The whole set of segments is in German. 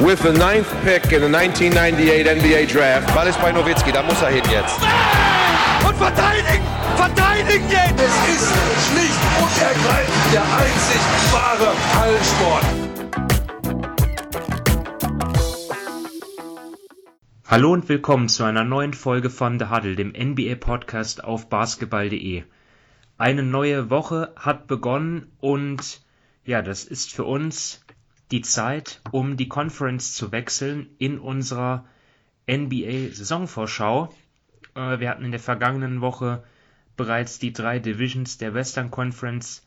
with the ninth pick in the 1998 NBA Draft. Ball ist bei Nowitzki, da muss er hin jetzt. Und verteidigen! Verteidigen jetzt! Es ist schlicht und ergreifend der einzig wahre Hallensport. Hallo und willkommen zu einer neuen Folge von The Huddle, dem NBA-Podcast auf basketball.de. Eine neue Woche hat begonnen und ja, das ist für uns die Zeit, um die Conference zu wechseln in unserer NBA-Saisonvorschau. Äh, wir hatten in der vergangenen Woche bereits die drei Divisions der Western Conference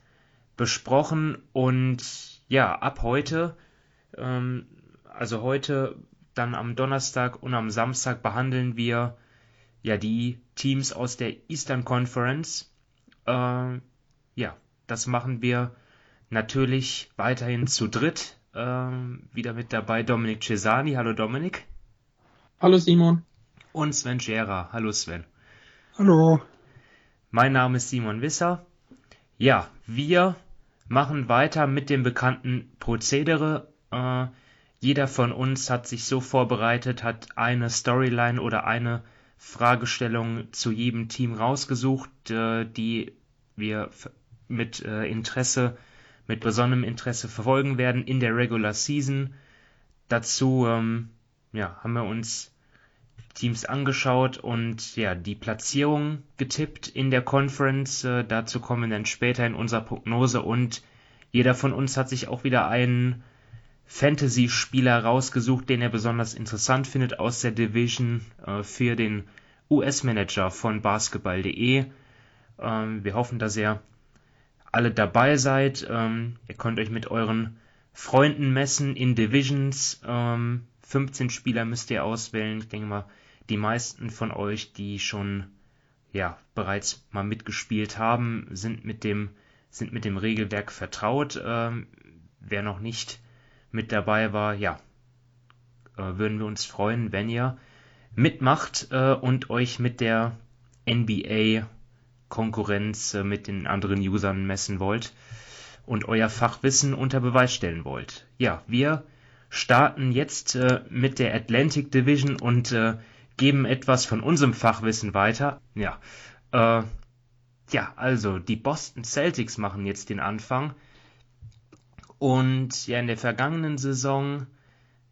besprochen und ja, ab heute, ähm, also heute, dann am Donnerstag und am Samstag behandeln wir ja die Teams aus der Eastern Conference. Äh, ja, das machen wir natürlich weiterhin zu dritt ähm, wieder mit dabei Dominik Cesani. Hallo Dominik. Hallo Simon. Und Sven Scherer. Hallo Sven. Hallo. Mein Name ist Simon Wisser. Ja, wir machen weiter mit dem bekannten Prozedere. Äh, jeder von uns hat sich so vorbereitet, hat eine Storyline oder eine Fragestellung zu jedem Team rausgesucht, äh, die wir mit äh, Interesse mit besonderem Interesse verfolgen werden in der Regular Season. Dazu ähm, ja, haben wir uns Teams angeschaut und ja, die Platzierung getippt in der Conference. Äh, dazu kommen wir dann später in unserer Prognose und jeder von uns hat sich auch wieder einen Fantasy-Spieler rausgesucht, den er besonders interessant findet aus der Division äh, für den US-Manager von basketball.de. Ähm, wir hoffen, dass er alle dabei seid. Ähm, ihr könnt euch mit euren Freunden messen in Divisions. Ähm, 15 Spieler müsst ihr auswählen. Ich denke mal, die meisten von euch, die schon ja bereits mal mitgespielt haben, sind mit dem sind mit dem Regelwerk vertraut. Ähm, wer noch nicht mit dabei war, ja, äh, würden wir uns freuen, wenn ihr mitmacht äh, und euch mit der NBA Konkurrenz äh, mit den anderen Usern messen wollt und euer Fachwissen unter Beweis stellen wollt. Ja, wir starten jetzt äh, mit der Atlantic Division und äh, geben etwas von unserem Fachwissen weiter. Ja, äh, ja, also die Boston Celtics machen jetzt den Anfang. Und ja, in der vergangenen Saison,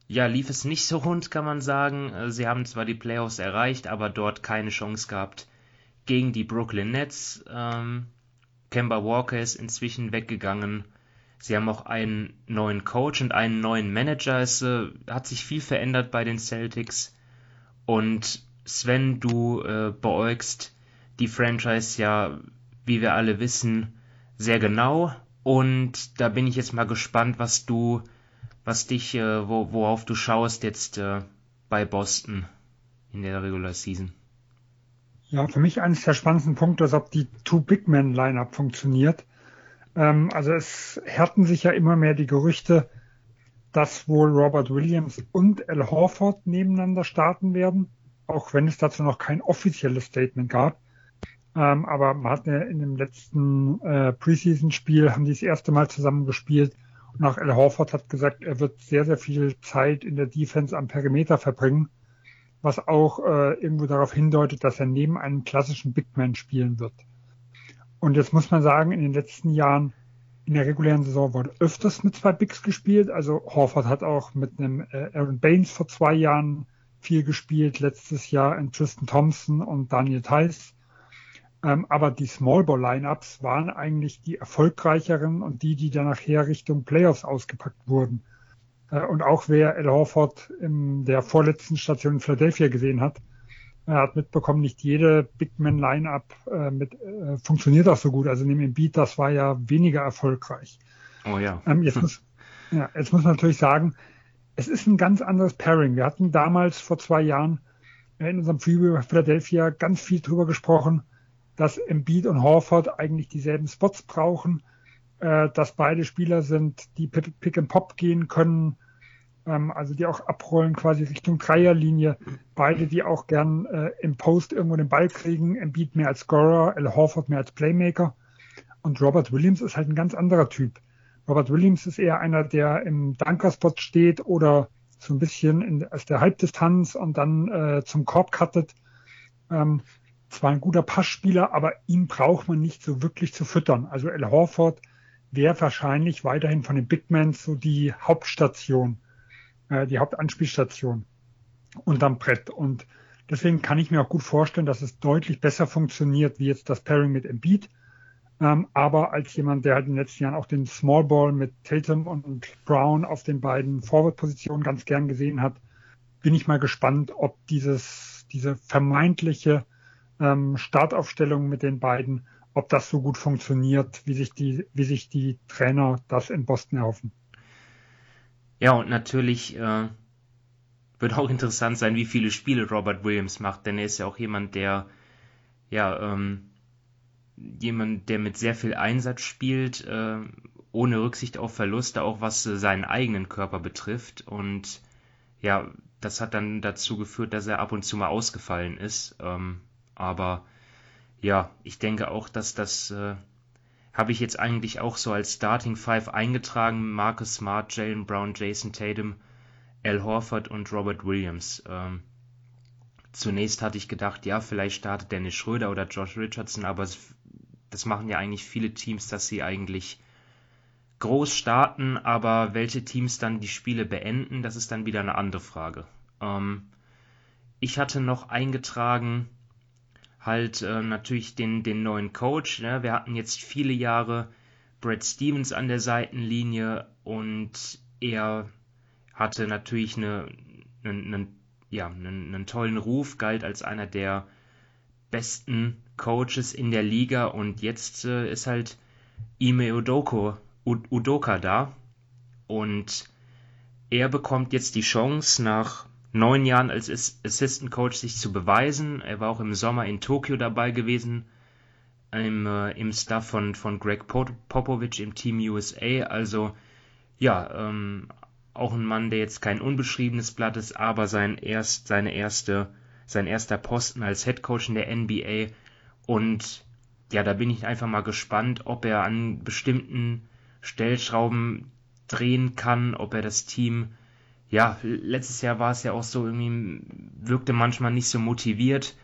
ja, lief es nicht so rund, kann man sagen. Äh, sie haben zwar die Playoffs erreicht, aber dort keine Chance gehabt, gegen die Brooklyn Nets. Ähm, Kemba Walker ist inzwischen weggegangen. Sie haben auch einen neuen Coach und einen neuen Manager. Es äh, hat sich viel verändert bei den Celtics. Und Sven, du äh, beäugst die Franchise ja, wie wir alle wissen, sehr genau. Und da bin ich jetzt mal gespannt, was du, was dich, äh, wo, worauf du schaust jetzt äh, bei Boston in der Regular Season. Ja, für mich eines der spannendsten Punkte ist, ob die Two-Big-Man-Lineup funktioniert. Ähm, also es härten sich ja immer mehr die Gerüchte, dass wohl Robert Williams und Al Horford nebeneinander starten werden, auch wenn es dazu noch kein offizielles Statement gab. Ähm, aber man hat ja in dem letzten äh, Preseason-Spiel haben die das erste Mal zusammen gespielt und auch Al Horford hat gesagt, er wird sehr, sehr viel Zeit in der Defense am Perimeter verbringen was auch äh, irgendwo darauf hindeutet, dass er neben einem klassischen Big Man spielen wird. Und jetzt muss man sagen, in den letzten Jahren in der regulären Saison wurde öfters mit zwei Bigs gespielt. Also Horford hat auch mit einem äh, Aaron Baines vor zwei Jahren viel gespielt, letztes Jahr in Tristan Thompson und Daniel Theiss. Ähm, aber die Small Ball Lineups waren eigentlich die erfolgreicheren und die, die dann nachher Richtung Playoffs ausgepackt wurden. Äh, und auch wer Al Horford in der vorletzten Station in Philadelphia gesehen hat, hat mitbekommen, nicht jede Big Man Lineup äh, mit äh, funktioniert auch so gut. Also neben dem Beat, das war ja weniger erfolgreich. Oh ja. Ähm, jetzt, muss, ja jetzt muss man natürlich sagen, es ist ein ganz anderes Pairing. Wir hatten damals vor zwei Jahren in unserem Preview Philadelphia ganz viel drüber gesprochen, dass Embiid und Horford eigentlich dieselben Spots brauchen äh, dass beide Spieler sind, die Pick and Pop gehen können, ähm, also die auch abrollen quasi Richtung Dreierlinie. Beide, die auch gern äh, im Post irgendwo den Ball kriegen, Embiid mehr als Scorer, Al Horford mehr als Playmaker. Und Robert Williams ist halt ein ganz anderer Typ. Robert Williams ist eher einer, der im Dunkerspot steht oder so ein bisschen in, aus der Halbdistanz und dann äh, zum Korb cuttet. Ähm, zwar ein guter Passspieler, aber ihn braucht man nicht so wirklich zu füttern. Also El Horford wäre wahrscheinlich weiterhin von den Big Men so die Hauptstation, äh, die Hauptanspielstation unterm Brett. Und deswegen kann ich mir auch gut vorstellen, dass es deutlich besser funktioniert, wie jetzt das Pairing mit Embiid. Ähm, aber als jemand, der halt in den letzten Jahren auch den Small Ball mit Tatum und Brown auf den beiden Forward-Positionen ganz gern gesehen hat, bin ich mal gespannt, ob dieses, diese vermeintliche ähm, Startaufstellung mit den beiden, ob das so gut funktioniert, wie sich die, wie sich die Trainer das in Boston erhoffen. Ja, und natürlich äh, wird auch interessant sein, wie viele Spiele Robert Williams macht, denn er ist ja auch jemand, der ja ähm, jemand, der mit sehr viel Einsatz spielt, äh, ohne Rücksicht auf Verluste, auch was äh, seinen eigenen Körper betrifft. Und ja, das hat dann dazu geführt, dass er ab und zu mal ausgefallen ist. Ähm, aber ja, ich denke auch, dass das äh, habe ich jetzt eigentlich auch so als Starting Five eingetragen. Marcus Smart, Jalen Brown, Jason Tatum, Al Horford und Robert Williams. Ähm, zunächst hatte ich gedacht, ja, vielleicht startet Dennis Schröder oder Josh Richardson, aber das machen ja eigentlich viele Teams, dass sie eigentlich groß starten, aber welche Teams dann die Spiele beenden, das ist dann wieder eine andere Frage. Ähm, ich hatte noch eingetragen, halt äh, natürlich den, den neuen Coach. Ne? Wir hatten jetzt viele Jahre Brad Stevens an der Seitenlinie und er hatte natürlich eine, einen, einen, ja, einen, einen tollen Ruf, galt als einer der besten Coaches in der Liga und jetzt äh, ist halt Ime Udoko, Udoka da und er bekommt jetzt die Chance nach neun Jahren als Assistant Coach sich zu beweisen. Er war auch im Sommer in Tokio dabei gewesen, im, äh, im Staff von, von Greg Popovich im Team USA. Also ja, ähm, auch ein Mann, der jetzt kein unbeschriebenes Blatt ist, aber sein erst, seine erste, sein erster Posten als Head Coach in der NBA. Und ja, da bin ich einfach mal gespannt, ob er an bestimmten Stellschrauben drehen kann, ob er das Team ja, letztes Jahr war es ja auch so, irgendwie wirkte manchmal nicht so motiviert.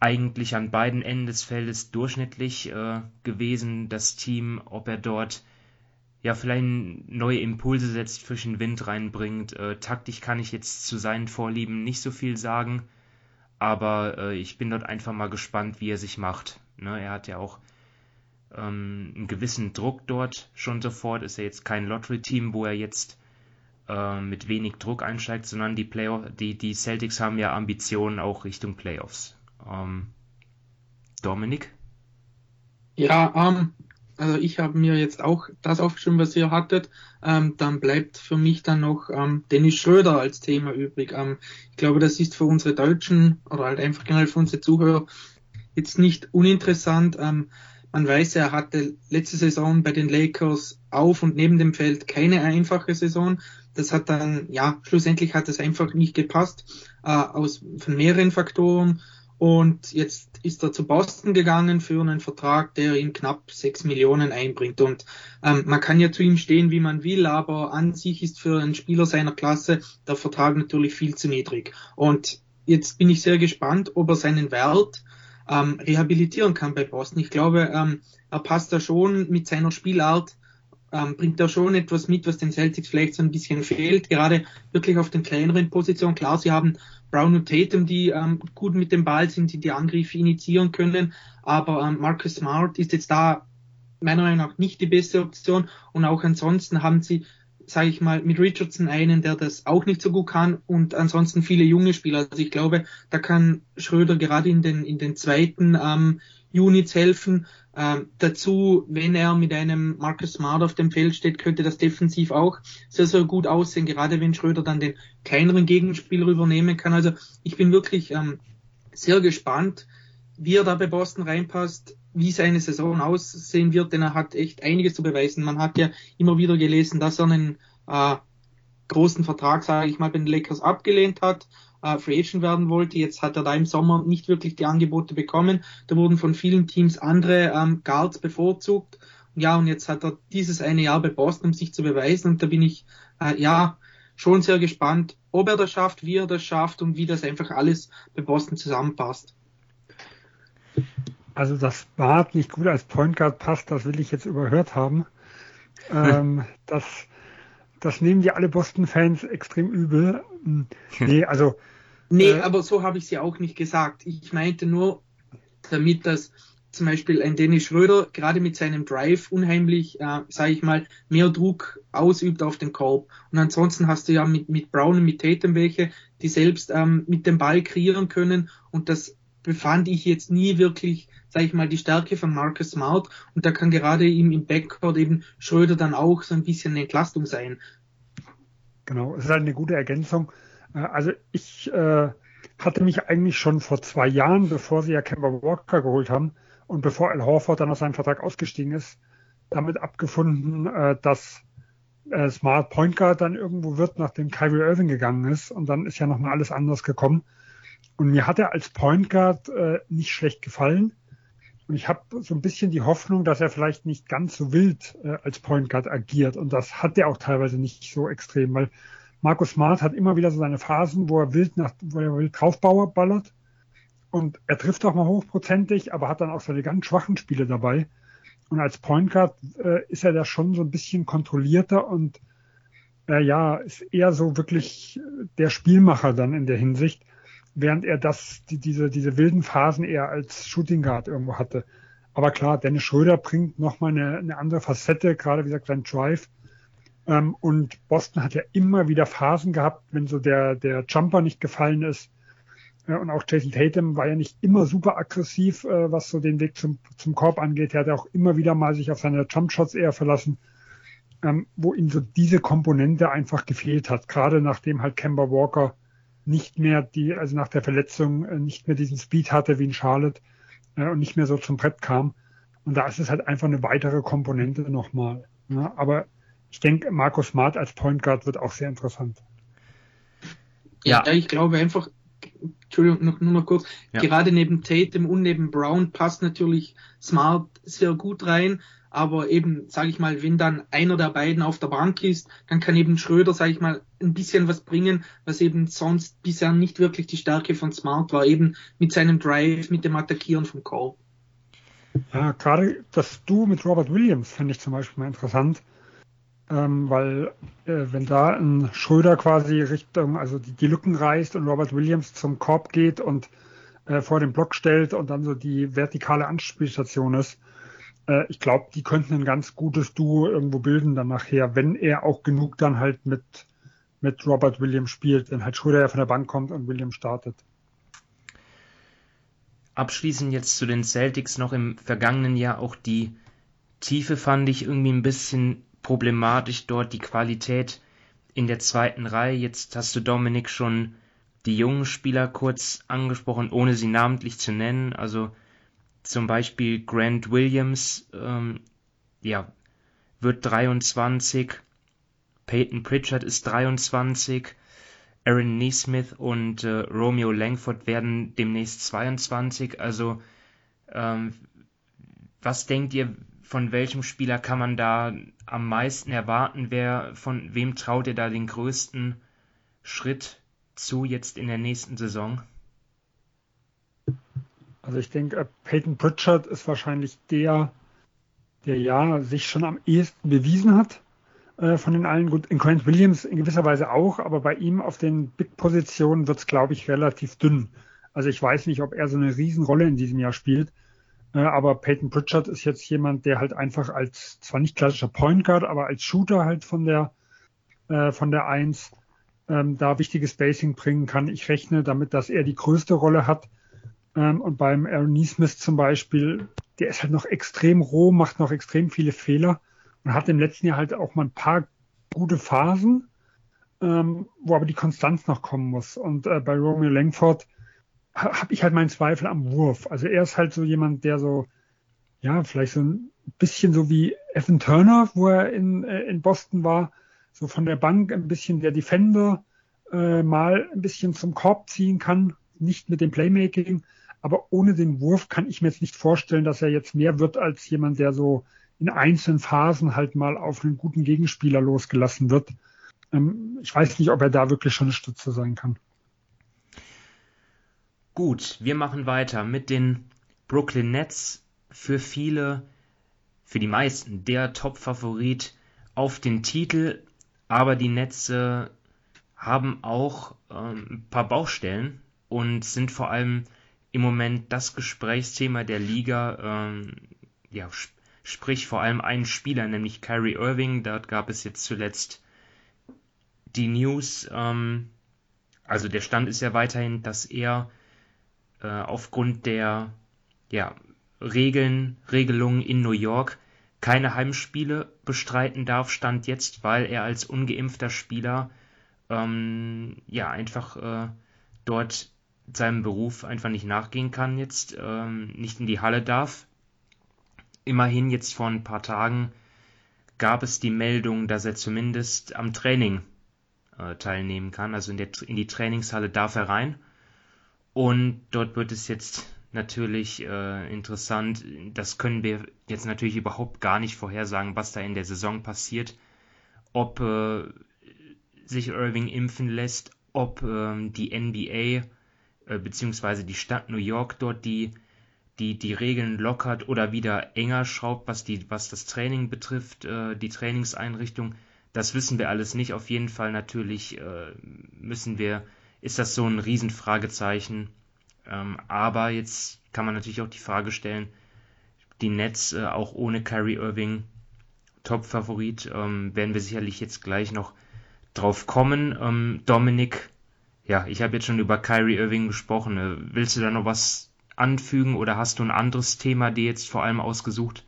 Eigentlich an beiden Enden des Feldes durchschnittlich äh, gewesen, das Team, ob er dort ja vielleicht neue Impulse setzt, frischen Wind reinbringt. Äh, taktisch kann ich jetzt zu seinen Vorlieben nicht so viel sagen, aber äh, ich bin dort einfach mal gespannt, wie er sich macht. Ne, er hat ja auch ähm, einen gewissen Druck dort schon sofort. Ist ja jetzt kein Lottery-Team, wo er jetzt äh, mit wenig Druck einsteigt, sondern die Playoff, die, die Celtics haben ja Ambitionen auch Richtung Playoffs. Ähm, Dominik? Ja, ähm, also ich habe mir jetzt auch das aufgeschrieben, was ihr hattet. Ähm, dann bleibt für mich dann noch ähm, Dennis Schröder als Thema übrig. Ähm, ich glaube, das ist für unsere Deutschen oder halt einfach generell für unsere Zuhörer jetzt nicht uninteressant. Ähm, man weiß, er hatte letzte Saison bei den Lakers auf und neben dem Feld keine einfache Saison. Das hat dann, ja, schlussendlich hat es einfach nicht gepasst, äh, aus, von mehreren Faktoren. Und jetzt ist er zu Boston gegangen für einen Vertrag, der ihm knapp sechs Millionen einbringt. Und ähm, man kann ja zu ihm stehen, wie man will, aber an sich ist für einen Spieler seiner Klasse der Vertrag natürlich viel zu niedrig. Und jetzt bin ich sehr gespannt, ob er seinen Wert ähm, rehabilitieren kann bei Boston. Ich glaube, ähm, er passt da schon mit seiner Spielart, ähm, bringt da schon etwas mit, was den Celtics vielleicht so ein bisschen fehlt, gerade wirklich auf den kleineren Positionen. Klar, sie haben Brown und Tatum, die ähm, gut mit dem Ball sind, die die Angriffe initiieren können, aber ähm, Marcus Smart ist jetzt da meiner Meinung nach nicht die beste Option und auch ansonsten haben sie sage ich mal, mit Richardson einen, der das auch nicht so gut kann und ansonsten viele junge Spieler. Also ich glaube, da kann Schröder gerade in den, in den zweiten ähm, Units helfen. Ähm, dazu, wenn er mit einem Marcus Smart auf dem Feld steht, könnte das defensiv auch sehr, sehr gut aussehen, gerade wenn Schröder dann den kleineren Gegenspieler übernehmen kann. Also ich bin wirklich ähm, sehr gespannt, wie er da bei Boston reinpasst wie seine Saison aussehen wird, denn er hat echt einiges zu beweisen. Man hat ja immer wieder gelesen, dass er einen äh, großen Vertrag, sage ich mal, bei den Lakers abgelehnt hat, äh, Free Agent werden wollte. Jetzt hat er da im Sommer nicht wirklich die Angebote bekommen. Da wurden von vielen Teams andere ähm, Guards bevorzugt. Ja, und jetzt hat er dieses eine Jahr bei Boston, um sich zu beweisen. Und da bin ich, äh, ja, schon sehr gespannt, ob er das schafft, wie er das schafft und wie das einfach alles bei Boston zusammenpasst. Also, dass Bart nicht gut als Point Guard passt, das will ich jetzt überhört haben. ähm, das, das nehmen die alle Boston-Fans extrem übel. Hm, nee, also. Nee, äh, aber so habe ich sie auch nicht gesagt. Ich meinte nur, damit das zum Beispiel ein Dennis Schröder gerade mit seinem Drive unheimlich, äh, sage ich mal, mehr Druck ausübt auf den Korb. Und ansonsten hast du ja mit, mit Brown und mit Tatum welche, die selbst ähm, mit dem Ball kreieren können. Und das befand ich jetzt nie wirklich, sage ich mal, die Stärke von Marcus Smart. Und da kann gerade ihm im Backcourt eben Schröder dann auch so ein bisschen eine Entlastung sein. Genau, es ist halt eine gute Ergänzung. Äh, also ich äh, hatte mich eigentlich schon vor zwei Jahren, bevor sie ja Kemba Walker geholt haben, und bevor Al Horford dann aus seinem Vertrag ausgestiegen ist, damit abgefunden, äh, dass äh, Smart Point Guard dann irgendwo wird, nachdem Kyrie Irving gegangen ist. Und dann ist ja nochmal alles anders gekommen. Und mir hat er als Point Guard äh, nicht schlecht gefallen. Und ich habe so ein bisschen die Hoffnung, dass er vielleicht nicht ganz so wild äh, als Point Guard agiert. Und das hat er auch teilweise nicht so extrem, weil Markus Smart hat immer wieder so seine Phasen, wo er wild nach, wo er wild draufballert. Und er trifft auch mal hochprozentig, aber hat dann auch seine ganz schwachen Spiele dabei. Und als Point Guard äh, ist er da schon so ein bisschen kontrollierter und äh, ja, ist eher so wirklich der Spielmacher dann in der Hinsicht, während er das, die, diese, diese wilden Phasen eher als Shooting Guard irgendwo hatte. Aber klar, Dennis Schröder bringt nochmal eine, eine andere Facette, gerade wie gesagt, sein Drive. Ähm, und Boston hat ja immer wieder Phasen gehabt, wenn so der, der Jumper nicht gefallen ist, und auch Jason Tatum war ja nicht immer super aggressiv, äh, was so den Weg zum, zum Korb angeht. Er hat auch immer wieder mal sich auf seine Jumpshots eher verlassen, ähm, wo ihm so diese Komponente einfach gefehlt hat. Gerade nachdem halt Kemba Walker nicht mehr die, also nach der Verletzung äh, nicht mehr diesen Speed hatte wie in Charlotte äh, und nicht mehr so zum Brett kam. Und da ist es halt einfach eine weitere Komponente nochmal. Ja, aber ich denke, Markus Smart als Point Guard wird auch sehr interessant. Ja, ja ich glaube einfach, Entschuldigung, noch, nur noch kurz, ja. gerade neben Tatum und neben Brown passt natürlich Smart sehr gut rein, aber eben, sage ich mal, wenn dann einer der beiden auf der Bank ist, dann kann eben Schröder, sage ich mal, ein bisschen was bringen, was eben sonst bisher nicht wirklich die Stärke von Smart war, eben mit seinem Drive, mit dem Attackieren vom Korb. Ja, gerade das Du mit Robert Williams finde ich zum Beispiel mal interessant ähm, weil äh, wenn da ein Schröder quasi Richtung, also die, die, Lücken reißt und Robert Williams zum Korb geht und äh, vor den Block stellt und dann so die vertikale Anspielstation ist, äh, ich glaube, die könnten ein ganz gutes Duo irgendwo bilden dann nachher, wenn er auch genug dann halt mit, mit Robert Williams spielt, wenn halt Schröder ja von der Bank kommt und Williams startet. Abschließend jetzt zu den Celtics noch im vergangenen Jahr auch die Tiefe fand ich irgendwie ein bisschen problematisch dort die Qualität in der zweiten Reihe. Jetzt hast du Dominik schon die jungen Spieler kurz angesprochen, ohne sie namentlich zu nennen. Also zum Beispiel Grant Williams, ähm, ja, wird 23, Peyton Pritchard ist 23, Aaron Neesmith und äh, Romeo Langford werden demnächst 22. Also ähm, was denkt ihr, von welchem Spieler kann man da am meisten erwarten? Wer, von wem traut ihr da den größten Schritt zu jetzt in der nächsten Saison? Also ich denke, Peyton Pritchard ist wahrscheinlich der, der ja sich schon am ehesten bewiesen hat äh, von den allen. Gut, in Grant Williams in gewisser Weise auch, aber bei ihm auf den Big-Positionen wird es, glaube ich, relativ dünn. Also ich weiß nicht, ob er so eine Riesenrolle in diesem Jahr spielt. Äh, aber Peyton Pritchard ist jetzt jemand, der halt einfach als, zwar nicht klassischer Point Guard, aber als Shooter halt von der, äh, von der Eins ähm, da wichtiges Spacing bringen kann. Ich rechne damit, dass er die größte Rolle hat. Ähm, und beim Aaron Neesmith zum Beispiel, der ist halt noch extrem roh, macht noch extrem viele Fehler und hat im letzten Jahr halt auch mal ein paar gute Phasen, ähm, wo aber die Konstanz noch kommen muss. Und äh, bei Romeo Langford, habe ich halt meinen Zweifel am Wurf. Also er ist halt so jemand, der so, ja, vielleicht so ein bisschen so wie Evan Turner, wo er in, äh, in Boston war, so von der Bank ein bisschen der Defender, äh, mal ein bisschen zum Korb ziehen kann, nicht mit dem Playmaking, aber ohne den Wurf kann ich mir jetzt nicht vorstellen, dass er jetzt mehr wird als jemand, der so in einzelnen Phasen halt mal auf einen guten Gegenspieler losgelassen wird. ähm, ich weiß nicht, ob er da wirklich schon eine Stütze sein kann. Gut, wir machen weiter mit den Brooklyn Nets. Für viele, für die meisten der Top-Favorit auf den Titel, aber die Nets äh, haben auch ähm, ein paar Baustellen und sind vor allem im Moment das Gesprächsthema der Liga. Ähm, ja, sp sprich vor allem einen Spieler, nämlich Kyrie Irving. Dort gab es jetzt zuletzt die News. Ähm, also der Stand ist ja weiterhin, dass er äh, aufgrund der ja, Regeln, Regelungen in New York keine Heimspiele bestreiten darf, stand jetzt, weil er als ungeimpfter Spieler ähm, ja einfach äh, dort seinem Beruf einfach nicht nachgehen kann jetzt, ähm, nicht in die Halle darf. Immerhin jetzt vor ein paar Tagen gab es die Meldung, dass er zumindest am Training äh, teilnehmen kann. Also in, der, in die Trainingshalle darf er rein. Und dort wird es jetzt natürlich äh, interessant. Das können wir jetzt natürlich überhaupt gar nicht vorhersagen, was da in der Saison passiert. Ob äh, sich Irving impfen lässt, ob ähm, die NBA äh, beziehungsweise die Stadt New York dort die, die, die Regeln lockert oder wieder enger schraubt, was, die, was das Training betrifft, äh, die Trainingseinrichtung. Das wissen wir alles nicht. Auf jeden Fall natürlich äh, müssen wir, ist das so ein Riesenfragezeichen. Ähm, aber jetzt kann man natürlich auch die Frage stellen, die Nets äh, auch ohne Kyrie Irving Top-Favorit, ähm, werden wir sicherlich jetzt gleich noch drauf kommen. Ähm, Dominik, ja, ich habe jetzt schon über Kyrie Irving gesprochen. Äh, willst du da noch was anfügen oder hast du ein anderes Thema dir jetzt vor allem ausgesucht?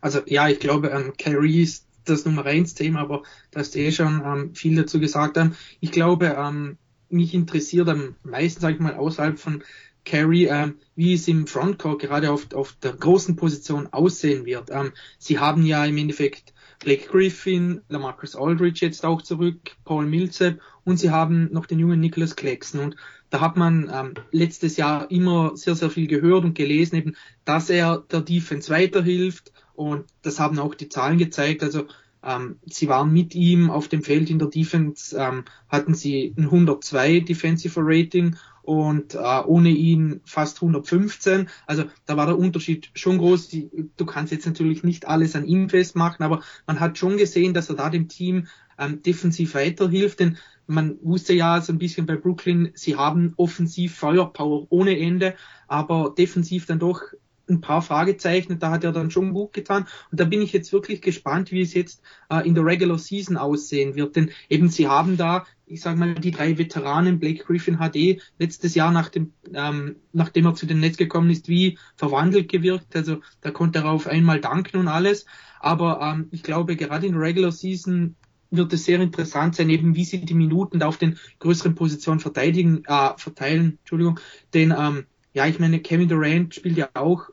Also ja, ich glaube, ähm, Kyrie ist das Nummer eins Thema, aber da hast du eh schon ähm, viel dazu gesagt. Ähm, ich glaube, ähm, mich interessiert am meisten, sage ich mal, außerhalb von Carey, ähm, wie es im Frontcourt gerade auf, auf der großen Position aussehen wird. Ähm, sie haben ja im Endeffekt Blake Griffin, Lamarcus Aldridge jetzt auch zurück, Paul Millsap und sie haben noch den jungen Nicholas Claxton und da hat man ähm, letztes Jahr immer sehr, sehr viel gehört und gelesen, eben, dass er der Defense weiterhilft und das haben auch die Zahlen gezeigt. Also ähm, sie waren mit ihm auf dem Feld in der Defense, ähm, hatten sie ein 102 Defensive Rating und äh, ohne ihn fast 115. Also da war der Unterschied schon groß. Du kannst jetzt natürlich nicht alles an ihm festmachen, aber man hat schon gesehen, dass er da dem Team ähm, defensiv weiterhilft, denn man wusste ja so ein bisschen bei Brooklyn, sie haben offensiv Feuerpower ohne Ende, aber defensiv dann doch ein paar Fragezeichen, da hat er dann schon gut getan. Und da bin ich jetzt wirklich gespannt, wie es jetzt äh, in der Regular Season aussehen wird. Denn eben sie haben da, ich sage mal, die drei Veteranen, Blake Griffin HD, letztes Jahr nach dem, ähm, nachdem er zu den Netz gekommen ist, wie verwandelt gewirkt. Also da konnte er auf einmal danken und alles. Aber ähm, ich glaube, gerade in der Regular Season wird es sehr interessant sein, eben wie sie die Minuten da auf den größeren Positionen verteidigen, äh, verteilen, Entschuldigung. Denn ähm, ja, ich meine, Kevin Durant spielt ja auch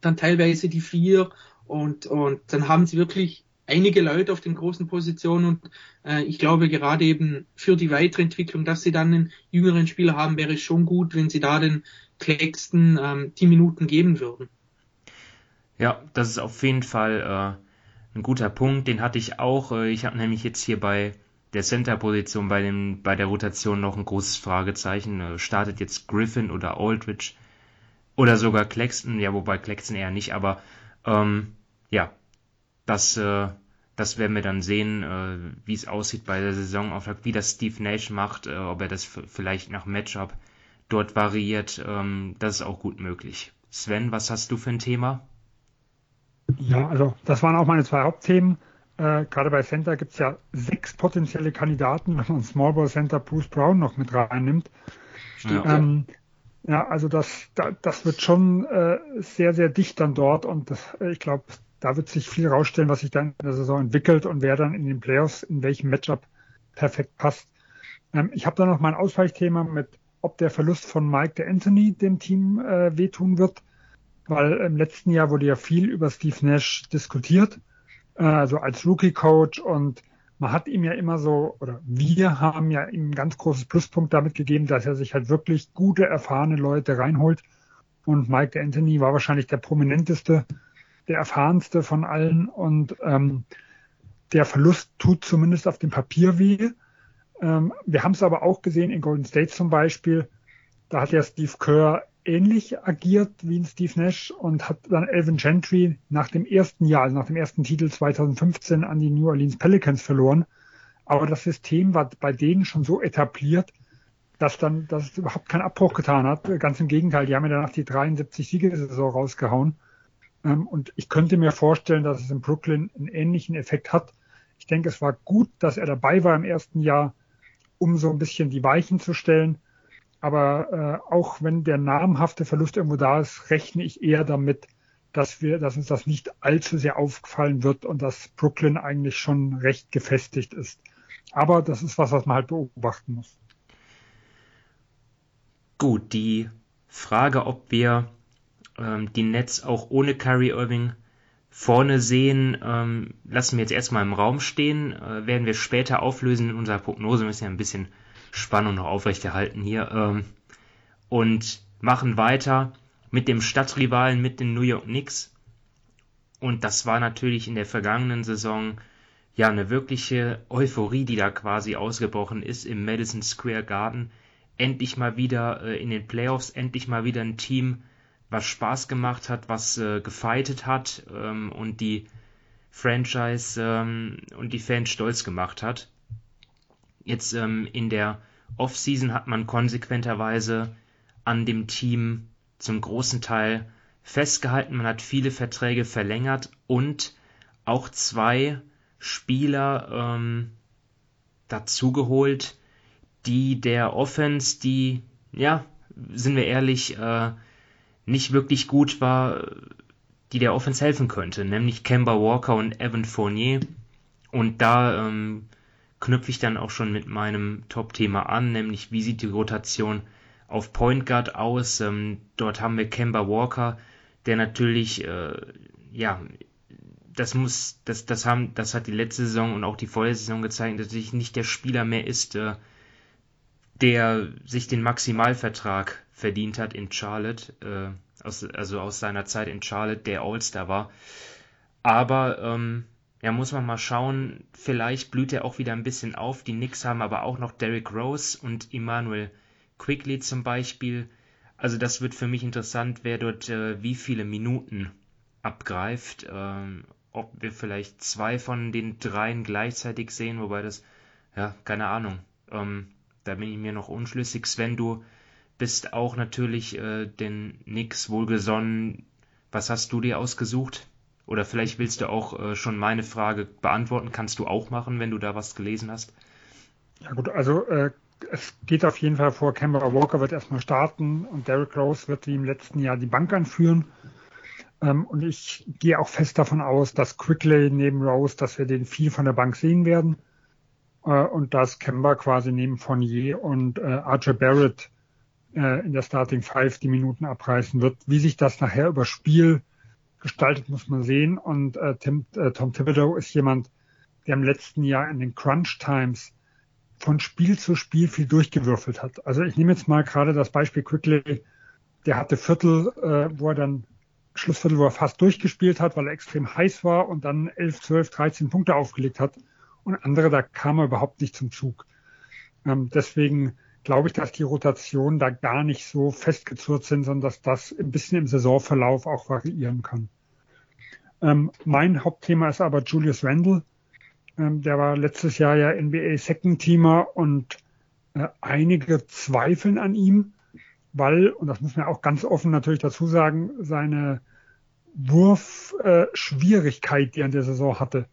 dann teilweise die vier und, und dann haben sie wirklich einige Leute auf den großen Positionen und äh, ich glaube gerade eben für die weitere Entwicklung, dass sie dann einen jüngeren Spieler haben, wäre es schon gut, wenn sie da den Klecksten ähm, die Minuten geben würden. Ja, das ist auf jeden Fall äh, ein guter Punkt. Den hatte ich auch. Äh, ich habe nämlich jetzt hier bei der Center-Position bei, bei der Rotation noch ein großes Fragezeichen. Äh, startet jetzt Griffin oder Aldridge oder sogar Claxton, ja, wobei Claxton eher nicht, aber ähm, ja, das, äh, das werden wir dann sehen, äh, wie es aussieht bei der Saisonauftakt, wie das Steve Nash macht, äh, ob er das vielleicht nach Matchup dort variiert, ähm, das ist auch gut möglich. Sven, was hast du für ein Thema? Ja, also das waren auch meine zwei Hauptthemen. Äh, gerade bei Center gibt es ja sechs potenzielle Kandidaten, wenn man Small Ball Center Bruce Brown noch mit reinnimmt. Ja. Ähm, ja, also das, das wird schon äh, sehr, sehr dicht dann dort und das, äh, ich glaube, da wird sich viel rausstellen, was sich dann in der Saison entwickelt und wer dann in den Playoffs in welchem Matchup perfekt passt. Ähm, ich habe da noch mein Ausweichthema mit, ob der Verlust von Mike de Anthony dem Team äh, wehtun wird, weil im letzten Jahr wurde ja viel über Steve Nash diskutiert, also als Rookie-Coach und man hat ihm ja immer so, oder wir haben ja ihm ein ganz großes Pluspunkt damit gegeben, dass er sich halt wirklich gute, erfahrene Leute reinholt. Und Mike Anthony war wahrscheinlich der prominenteste, der erfahrenste von allen. Und ähm, der Verlust tut zumindest auf dem Papier weh. Ähm, wir haben es aber auch gesehen in Golden State zum Beispiel. Da hat ja Steve Kerr ähnlich agiert wie ein Steve Nash und hat dann Elvin Gentry nach dem ersten Jahr, also nach dem ersten Titel 2015 an die New Orleans Pelicans verloren. Aber das System war bei denen schon so etabliert, dass dann, dass es überhaupt keinen Abbruch getan hat. Ganz im Gegenteil, die haben ja danach die 73 Siegesaison rausgehauen. Ähm, und ich könnte mir vorstellen, dass es in Brooklyn einen ähnlichen Effekt hat. Ich denke, es war gut, dass er dabei war im ersten Jahr, um so ein bisschen die Weichen zu stellen. Aber äh, auch wenn der namhafte Verlust irgendwo da ist, rechne ich eher damit, dass wir, dass uns das nicht allzu sehr aufgefallen wird und dass Brooklyn eigentlich schon recht gefestigt ist. Aber das ist was, was man halt beobachten muss. Gut, die Frage, ob wir ähm, die Nets auch ohne Kyrie Irving vorne sehen, ähm, lassen wir jetzt erstmal im Raum stehen. Äh, werden wir später auflösen in unserer Prognose. Müssen ja ein bisschen Spannung noch aufrechterhalten hier. Ähm, und machen weiter mit dem Stadtrivalen, mit den New York Knicks. Und das war natürlich in der vergangenen Saison ja eine wirkliche Euphorie, die da quasi ausgebrochen ist im Madison Square Garden. Endlich mal wieder äh, in den Playoffs, endlich mal wieder ein Team, was Spaß gemacht hat, was äh, gefeitet hat ähm, und die Franchise ähm, und die Fans stolz gemacht hat. Jetzt ähm, in der Offseason hat man konsequenterweise an dem Team zum großen Teil festgehalten. Man hat viele Verträge verlängert und auch zwei Spieler ähm, dazugeholt, die der Offense, die, ja, sind wir ehrlich, äh, nicht wirklich gut war, die der Offense helfen könnte, nämlich Kemba Walker und Evan Fournier. Und da ähm, knüpfe ich dann auch schon mit meinem Top-Thema an, nämlich wie sieht die Rotation auf Point Guard aus. Ähm, dort haben wir Kemba Walker, der natürlich, äh, ja, das muss, das, das haben, das hat die letzte Saison und auch die vorletzte Saison gezeigt, dass sich nicht der Spieler mehr ist, äh, der sich den Maximalvertrag verdient hat in Charlotte, äh, aus, also aus seiner Zeit in Charlotte, der All-Star war. Aber ähm, ja, muss man mal schauen, vielleicht blüht er auch wieder ein bisschen auf. Die Knicks haben aber auch noch Derrick Rose und Emmanuel Quickly zum Beispiel. Also das wird für mich interessant, wer dort äh, wie viele Minuten abgreift. Ähm, ob wir vielleicht zwei von den dreien gleichzeitig sehen, wobei das, ja, keine Ahnung. Ähm, da bin ich mir noch unschlüssig. Sven, du bist auch natürlich äh, den Knicks wohlgesonnen. Was hast du dir ausgesucht? Oder vielleicht willst du auch äh, schon meine Frage beantworten. Kannst du auch machen, wenn du da was gelesen hast? Ja gut, also äh, es geht auf jeden Fall vor, Kemba Walker wird erstmal starten und Derrick Rose wird wie im letzten Jahr die Bank anführen. Ähm, und ich gehe auch fest davon aus, dass Quickly neben Rose, dass wir den viel von der Bank sehen werden. Äh, und dass Kemba quasi neben Fournier und äh, Archer Barrett äh, in der Starting Five die Minuten abreißen wird. Wie sich das nachher über Spiel gestaltet, muss man sehen. Und äh, Tim, äh, Tom Thibodeau ist jemand, der im letzten Jahr in den Crunch Times von Spiel zu Spiel viel durchgewürfelt hat. Also ich nehme jetzt mal gerade das Beispiel Quickly, der hatte Viertel, äh, wo er dann Schlussviertel, wo er fast durchgespielt hat, weil er extrem heiß war und dann 11, 12, 13 Punkte aufgelegt hat. Und andere, da kam er überhaupt nicht zum Zug. Ähm, deswegen glaube ich, dass die Rotationen da gar nicht so festgezurrt sind, sondern dass das ein bisschen im Saisonverlauf auch variieren kann. Ähm, mein Hauptthema ist aber Julius Randle. Ähm, der war letztes Jahr ja NBA Second Teamer und äh, einige zweifeln an ihm, weil, und das muss man auch ganz offen natürlich dazu sagen, seine Wurfschwierigkeit, äh, die er in der Saison hatte,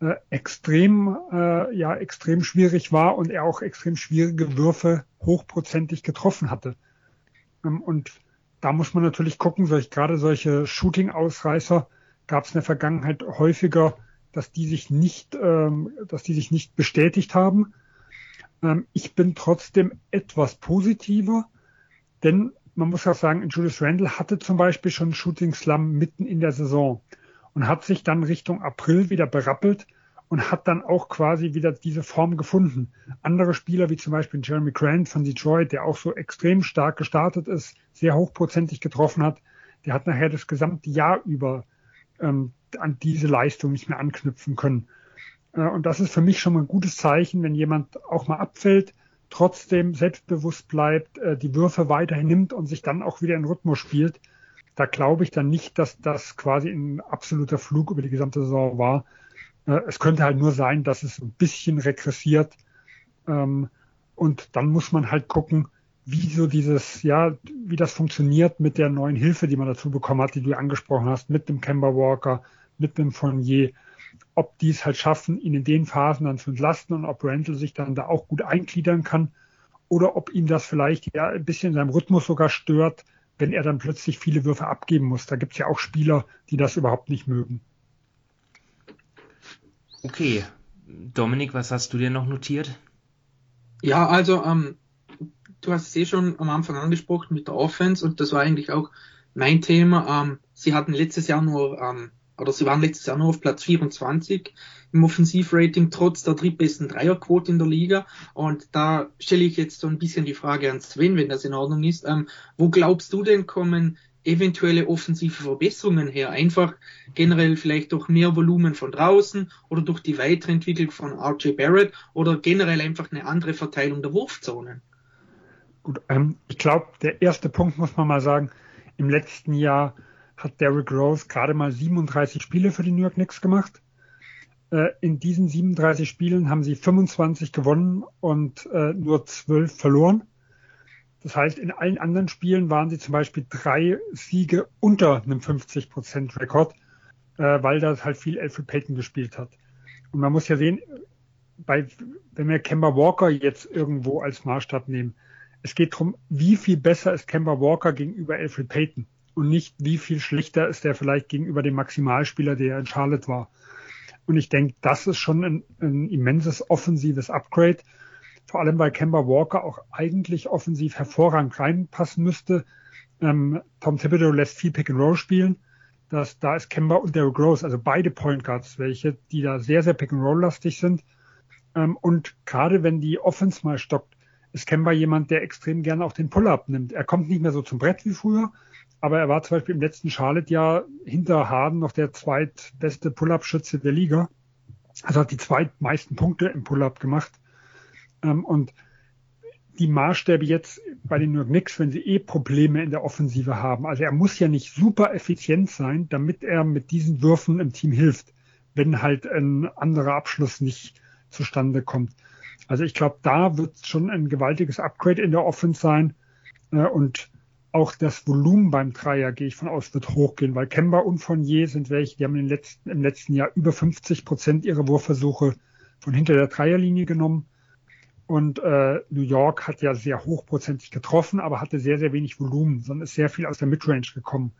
äh, extrem, äh, ja, extrem schwierig war und er auch extrem schwierige Würfe hochprozentig getroffen hatte. Ähm, und da muss man natürlich gucken, solch, gerade solche Shooting-Ausreißer gab es in der Vergangenheit häufiger, dass die sich nicht, ähm, dass die sich nicht bestätigt haben. Ähm, ich bin trotzdem etwas positiver, denn man muss auch sagen, Julius Randle hatte zum Beispiel schon Shooting Slum mitten in der Saison und hat sich dann Richtung April wieder berappelt und hat dann auch quasi wieder diese Form gefunden. Andere Spieler wie zum Beispiel Jeremy Grant von Detroit, der auch so extrem stark gestartet ist, sehr hochprozentig getroffen hat, der hat nachher das gesamte Jahr über ähm, an diese Leistung nicht mehr anknüpfen können. Äh, und das ist für mich schon mal ein gutes Zeichen, wenn jemand auch mal abfällt, trotzdem selbstbewusst bleibt, äh, die Würfe weiterhin nimmt und sich dann auch wieder in Rhythmus spielt. Da glaube ich dann nicht, dass das quasi ein absoluter Flug über die gesamte Saison war. Äh, es könnte halt nur sein, dass es ein bisschen regressiert. Ähm, und dann muss man halt gucken, wie so dieses, ja, wie das funktioniert mit der neuen Hilfe, die man dazu bekommen hat, die du angesprochen hast, mit dem Kemba Walker, mit dem Fournier, ob die es halt schaffen, ihn in den Phasen dann zu entlasten und ob Randall sich dann da auch gut eingliedern kann oder ob ihm das vielleicht ja ein bisschen in seinem Rhythmus sogar stört, wenn er dann plötzlich viele Würfe abgeben muss. Da gibt es ja auch Spieler, die das überhaupt nicht mögen. Okay, Dominik, was hast du dir noch notiert? Ja, also ähm, du hast es eh schon am Anfang angesprochen mit der Offense und das war eigentlich auch mein Thema. Ähm, sie hatten letztes Jahr nur, ähm, oder sie waren letztes Jahr nur auf Platz 24 im Offensivrating trotz der drittbesten Dreierquote in der Liga. Und da stelle ich jetzt so ein bisschen die Frage an Sven, wenn das in Ordnung ist. Ähm, wo glaubst du denn kommen eventuelle offensive Verbesserungen her? Einfach generell vielleicht durch mehr Volumen von draußen oder durch die Weiterentwicklung von RJ Barrett oder generell einfach eine andere Verteilung der Wurfzonen? Gut, ähm, ich glaube, der erste Punkt muss man mal sagen, im letzten Jahr hat Derrick Rose gerade mal 37 Spiele für die New York Knicks gemacht. Äh, in diesen 37 Spielen haben sie 25 gewonnen und äh, nur 12 verloren. Das heißt, in allen anderen Spielen waren sie zum Beispiel drei Siege unter einem 50% Rekord, äh, weil das halt viel Alfred Payton gespielt hat. Und man muss ja sehen, bei, wenn wir Kemba Walker jetzt irgendwo als Maßstab nehmen, es geht darum, wie viel besser ist Kemba Walker gegenüber Alfred Payton und nicht, wie viel schlechter ist er vielleicht gegenüber dem Maximalspieler, der in Charlotte war. Und ich denke, das ist schon ein, ein immenses offensives Upgrade. Vor allem, weil Kemba Walker auch eigentlich offensiv hervorragend reinpassen müsste. Ähm, Tom Thibodeau lässt viel Pick and Roll spielen. Das, da ist Kemba und Derrick Rose, also beide Point Guards, welche, die da sehr, sehr Pick and Roll lastig sind. Ähm, und gerade wenn die Offense mal stockt, ist Kemba jemand, der extrem gerne auch den Pull-Up nimmt. Er kommt nicht mehr so zum Brett wie früher, aber er war zum Beispiel im letzten Charlotte-Jahr hinter Harden noch der zweitbeste Pull-Up-Schütze der Liga. Also hat die zweitmeisten Punkte im Pull-Up gemacht. Ähm, und die Maßstäbe jetzt bei den New York Knicks, wenn sie eh Probleme in der Offensive haben. Also er muss ja nicht super effizient sein, damit er mit diesen Würfen im Team hilft, wenn halt ein anderer Abschluss nicht zustande kommt. Also ich glaube, da wird schon ein gewaltiges Upgrade in der Offense sein. Äh, und auch das Volumen beim Dreier, gehe ich von aus, wird hochgehen, weil Kemba und Fournier sind welche, die haben im letzten, im letzten Jahr über 50 Prozent ihrer Wurfversuche von hinter der Dreierlinie genommen. Und äh, New York hat ja sehr hochprozentig getroffen, aber hatte sehr, sehr wenig Volumen, sondern ist sehr viel aus der Midrange gekommen.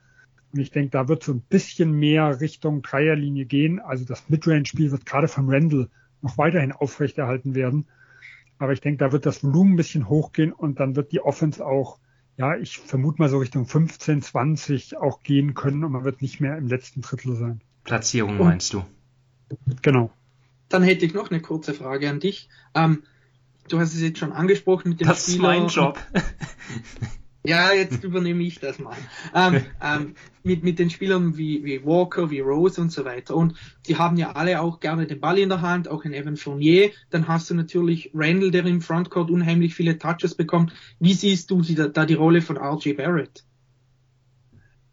Und ich denke, da wird so ein bisschen mehr Richtung Dreierlinie gehen. Also das Midrange-Spiel wird gerade von Randall noch weiterhin aufrechterhalten werden. Aber ich denke, da wird das Volumen ein bisschen hochgehen und dann wird die Offense auch, ja, ich vermute mal so Richtung 15, 20 auch gehen können und man wird nicht mehr im letzten Drittel sein. Platzierung meinst du? Genau. Dann hätte ich noch eine kurze Frage an dich. Ähm, du hast es jetzt schon angesprochen mit dem das Spieler. Das ist mein Job. Ja, jetzt übernehme ich das mal. Ähm, ähm, mit, mit den Spielern wie, wie Walker, wie Rose und so weiter. Und die haben ja alle auch gerne den Ball in der Hand, auch in Evan Fournier. Dann hast du natürlich Randall, der im Frontcourt unheimlich viele Touches bekommt. Wie siehst du die, da die Rolle von RJ Barrett?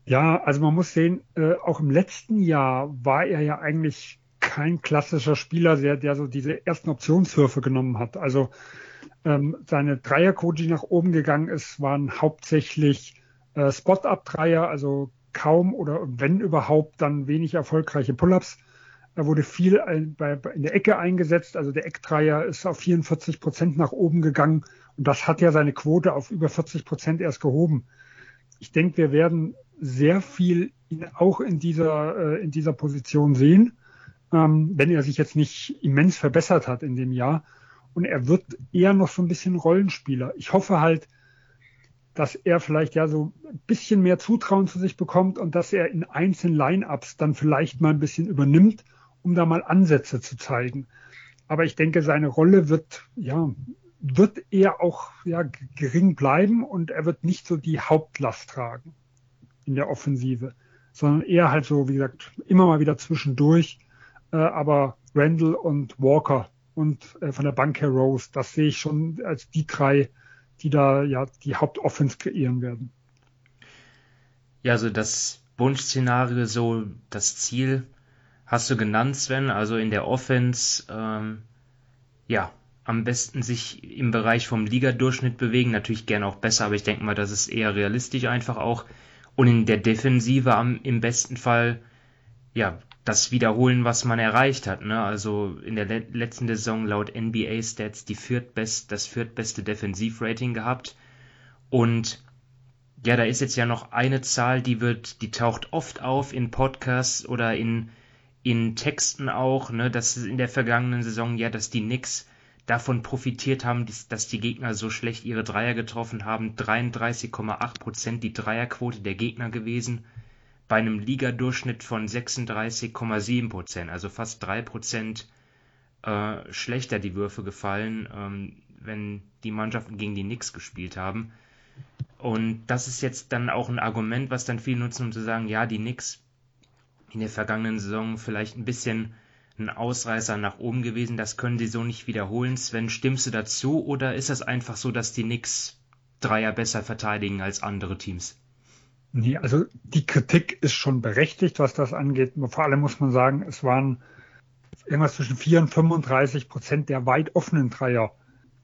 Ja, also man muss sehen, äh, auch im letzten Jahr war er ja eigentlich kein klassischer Spieler, der, der so diese ersten Optionswürfe genommen hat. Also ähm, seine Dreierquote, die nach oben gegangen ist, waren hauptsächlich äh, Spot-Up-Dreier, also kaum oder wenn überhaupt dann wenig erfolgreiche Pull-Ups. Er wurde viel in der Ecke eingesetzt, also der Eckdreier ist auf 44 Prozent nach oben gegangen und das hat ja seine Quote auf über 40 Prozent erst gehoben. Ich denke, wir werden sehr viel ihn auch in dieser, äh, in dieser Position sehen, ähm, wenn er sich jetzt nicht immens verbessert hat in dem Jahr und er wird eher noch so ein bisschen Rollenspieler. Ich hoffe halt, dass er vielleicht ja so ein bisschen mehr Zutrauen zu sich bekommt und dass er in einzelnen Line-ups dann vielleicht mal ein bisschen übernimmt, um da mal Ansätze zu zeigen. Aber ich denke, seine Rolle wird, ja, wird eher auch, ja, gering bleiben und er wird nicht so die Hauptlast tragen in der Offensive, sondern eher halt so, wie gesagt, immer mal wieder zwischendurch äh, aber Randall und Walker und äh, von der Bank her Rose, das sehe ich schon als die drei, die da ja die Hauptoffense kreieren werden. Ja, also das Wunschszenario, so das Ziel, hast du genannt, Sven. Also in der Offense, ähm, ja, am besten sich im Bereich vom Ligadurchschnitt bewegen. Natürlich gerne auch besser, aber ich denke mal, das ist eher realistisch einfach auch. Und in der Defensive am, im besten Fall, ja, das wiederholen, was man erreicht hat. Ne? Also in der le letzten Saison laut NBA Stats die viertbest, das viertbeste Defensivrating gehabt. Und ja, da ist jetzt ja noch eine Zahl, die wird, die taucht oft auf in Podcasts oder in, in Texten auch, ne, dass in der vergangenen Saison ja, dass die Knicks davon profitiert haben, dass die Gegner so schlecht ihre Dreier getroffen haben. 33,8 Prozent die Dreierquote der Gegner gewesen, bei einem Ligadurchschnitt von 36,7 Prozent, also fast drei Prozent äh, schlechter die Würfe gefallen, ähm, wenn die Mannschaften gegen die Knicks gespielt haben. Und das ist jetzt dann auch ein Argument, was dann viele nutzen, um zu sagen, ja, die Knicks in der vergangenen Saison vielleicht ein bisschen ein Ausreißer nach oben gewesen, das können sie so nicht wiederholen. Sven, stimmst du dazu oder ist es einfach so, dass die Knicks Dreier besser verteidigen als andere Teams? Nee, also die Kritik ist schon berechtigt, was das angeht. Vor allem muss man sagen, es waren irgendwas zwischen 4 und 35 Prozent der weit offenen Dreier,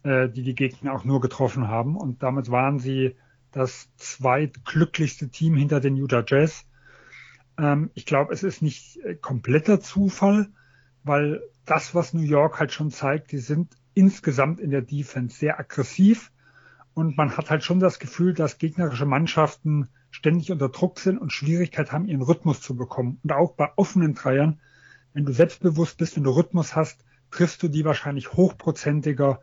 äh, die die Gegner auch nur getroffen haben. Und damit waren sie das zweitglücklichste Team hinter den Utah Jazz. Ähm, ich glaube, es ist nicht äh, kompletter Zufall, weil das, was New York halt schon zeigt, die sind insgesamt in der Defense sehr aggressiv und man hat halt schon das Gefühl, dass gegnerische Mannschaften ständig unter Druck sind und Schwierigkeit haben, ihren Rhythmus zu bekommen. Und auch bei offenen Dreiern, wenn du selbstbewusst bist und du Rhythmus hast, triffst du die wahrscheinlich hochprozentiger,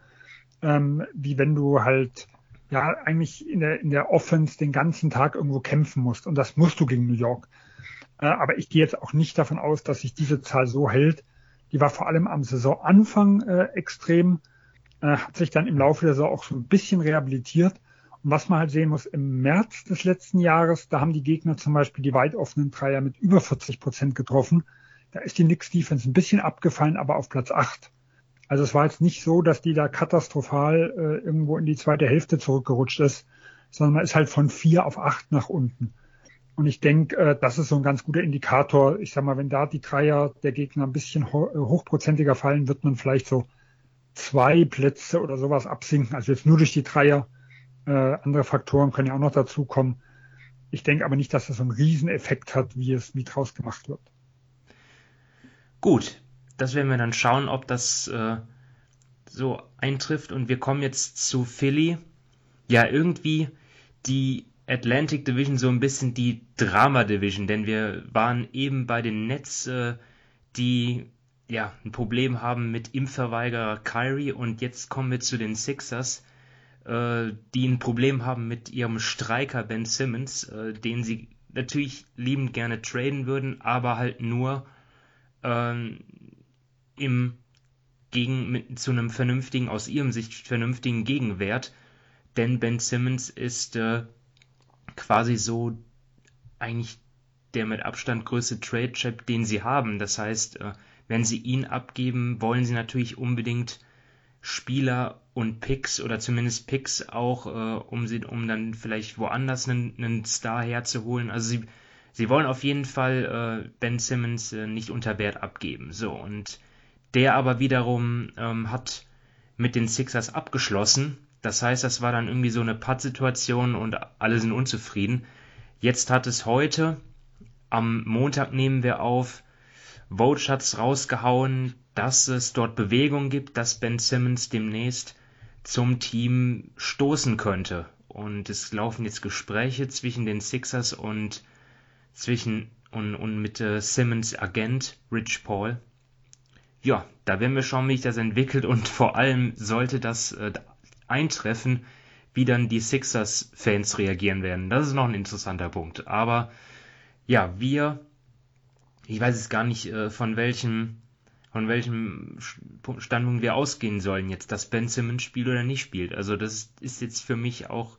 ähm, wie wenn du halt ja eigentlich in der, in der Offense den ganzen Tag irgendwo kämpfen musst. Und das musst du gegen New York. Äh, aber ich gehe jetzt auch nicht davon aus, dass sich diese Zahl so hält. Die war vor allem am Saisonanfang äh, extrem, äh, hat sich dann im Laufe der Saison auch so ein bisschen rehabilitiert. Und was man halt sehen muss, im März des letzten Jahres, da haben die Gegner zum Beispiel die weit offenen Dreier mit über 40 Prozent getroffen. Da ist die Knicks Defense ein bisschen abgefallen, aber auf Platz 8. Also es war jetzt nicht so, dass die da katastrophal äh, irgendwo in die zweite Hälfte zurückgerutscht ist, sondern man ist halt von vier auf acht nach unten. Und ich denke, äh, das ist so ein ganz guter Indikator. Ich sag mal, wenn da die Dreier der Gegner ein bisschen ho äh, hochprozentiger fallen, wird man vielleicht so zwei Plätze oder sowas absinken. Also jetzt nur durch die Dreier. Äh, andere Faktoren können ja auch noch dazukommen. Ich denke aber nicht, dass das so einen Rieseneffekt hat, wie es wie draus gemacht wird. Gut, das werden wir dann schauen, ob das äh, so eintrifft. Und wir kommen jetzt zu Philly. Ja, irgendwie die Atlantic Division so ein bisschen die Drama Division, denn wir waren eben bei den Nets, äh, die ja ein Problem haben mit Impfverweigerer Kyrie und jetzt kommen wir zu den Sixers, die ein Problem haben mit ihrem Streiker Ben Simmons, äh, den sie natürlich liebend gerne traden würden, aber halt nur ähm, im gegen mit, zu einem vernünftigen, aus ihrem Sicht vernünftigen Gegenwert, denn Ben Simmons ist äh, quasi so eigentlich der mit Abstand größte Trade-Chip, den sie haben. Das heißt, äh, wenn sie ihn abgeben, wollen sie natürlich unbedingt Spieler und Picks oder zumindest Picks auch, äh, um sie, um dann vielleicht woanders einen, einen Star herzuholen. Also sie, sie wollen auf jeden Fall äh, Ben Simmons nicht unter Wert abgeben. So und der aber wiederum ähm, hat mit den Sixers abgeschlossen das heißt, das war dann irgendwie so eine Pattsituation und alle sind unzufrieden. Jetzt hat es heute, am Montag nehmen wir auf, Vogue hat's rausgehauen, dass es dort Bewegung gibt, dass Ben Simmons demnächst zum Team stoßen könnte. Und es laufen jetzt Gespräche zwischen den Sixers und zwischen und, und mit äh, Simmons Agent Rich Paul. Ja, da werden wir schauen, wie sich das entwickelt und vor allem sollte das äh, eintreffen, wie dann die Sixers-Fans reagieren werden. Das ist noch ein interessanter Punkt. Aber ja, wir, ich weiß es gar nicht, äh, von welchem, von welchem Standpunkt wir ausgehen sollen jetzt, dass Ben Simmons spielt oder nicht spielt. Also das ist jetzt für mich auch,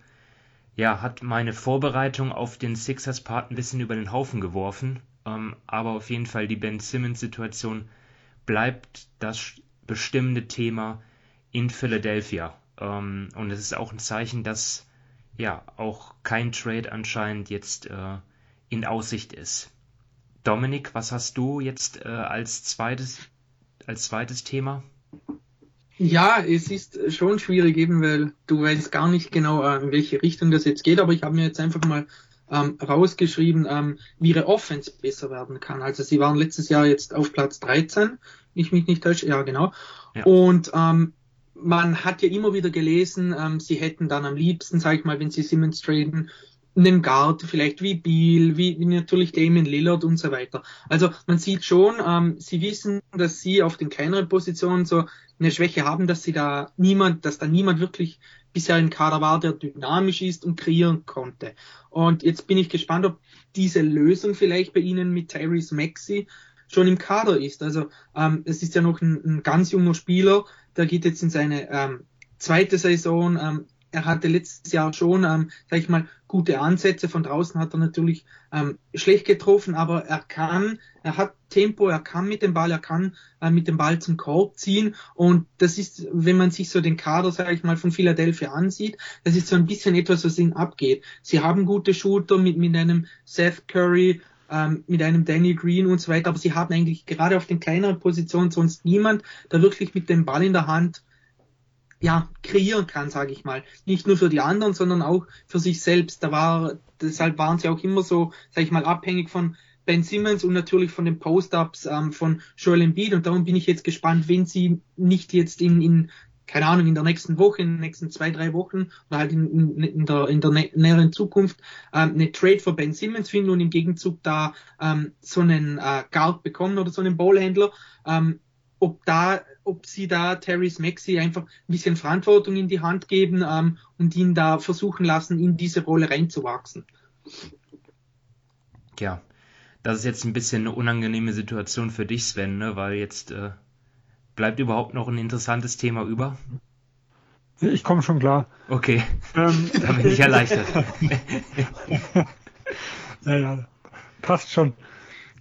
ja, hat meine Vorbereitung auf den Sixers-Part ein bisschen über den Haufen geworfen. Ähm, aber auf jeden Fall die Ben Simmons-Situation bleibt das bestimmende Thema in Philadelphia. Ähm, und es ist auch ein Zeichen, dass ja auch kein Trade anscheinend jetzt äh, in Aussicht ist. Dominik, was hast du jetzt äh, als zweites als zweites Thema? Ja, es ist schon schwierig eben, weil du weißt gar nicht genau, äh, in welche Richtung das jetzt geht, aber ich habe mir jetzt einfach mal ähm, rausgeschrieben, ähm, wie ihre Offense besser werden kann. Also sie waren letztes Jahr jetzt auf Platz 13, ich mich nicht täusche, ja genau. Ja. Und ähm, man hat ja immer wieder gelesen, ähm, sie hätten dann am liebsten, sag ich mal, wenn sie Simmons traden, einen Guard, vielleicht wie Beal, wie, wie natürlich Damon Lillard und so weiter. Also man sieht schon, ähm, sie wissen, dass sie auf den kleineren Positionen so eine Schwäche haben, dass sie da niemand, dass da niemand wirklich bisher im Kader war, der dynamisch ist und kreieren konnte. Und jetzt bin ich gespannt, ob diese Lösung vielleicht bei Ihnen mit Tyrese Maxi schon im Kader ist. Also ähm, es ist ja noch ein, ein ganz junger Spieler, der geht jetzt in seine ähm, zweite Saison. Ähm, er hatte letztes Jahr schon, ähm, sag ich mal, gute Ansätze. Von draußen hat er natürlich ähm, schlecht getroffen, aber er kann, er hat Tempo, er kann mit dem Ball, er kann äh, mit dem Ball zum Korb ziehen. Und das ist, wenn man sich so den Kader, sag ich mal, von Philadelphia ansieht, das ist so ein bisschen etwas, was ihnen abgeht. Sie haben gute Shooter mit, mit einem Seth Curry, ähm, mit einem Danny Green und so weiter, aber sie haben eigentlich gerade auf den kleineren Positionen sonst niemand, der wirklich mit dem Ball in der Hand ja, kreieren kann, sage ich mal. Nicht nur für die anderen, sondern auch für sich selbst. Da war, deshalb waren sie auch immer so, sage ich mal, abhängig von Ben Simmons und natürlich von den Post-Ups ähm, von Joel Embiid. Und darum bin ich jetzt gespannt, wenn sie nicht jetzt in, in keine Ahnung, in der nächsten Woche, in den nächsten zwei, drei Wochen oder halt in, in, in der, in der näheren Zukunft ähm, eine Trade für Ben Simmons finden und im Gegenzug da ähm, so einen äh, Guard bekommen oder so einen Ballhändler, ähm, ob da ob sie da Terry's Maxi einfach ein bisschen Verantwortung in die Hand geben ähm, und ihn da versuchen lassen, in diese Rolle reinzuwachsen. Ja, das ist jetzt ein bisschen eine unangenehme Situation für dich, Sven, ne? weil jetzt äh, bleibt überhaupt noch ein interessantes Thema über. Ich komme schon klar. Okay, ähm, da bin ich erleichtert. naja, passt schon.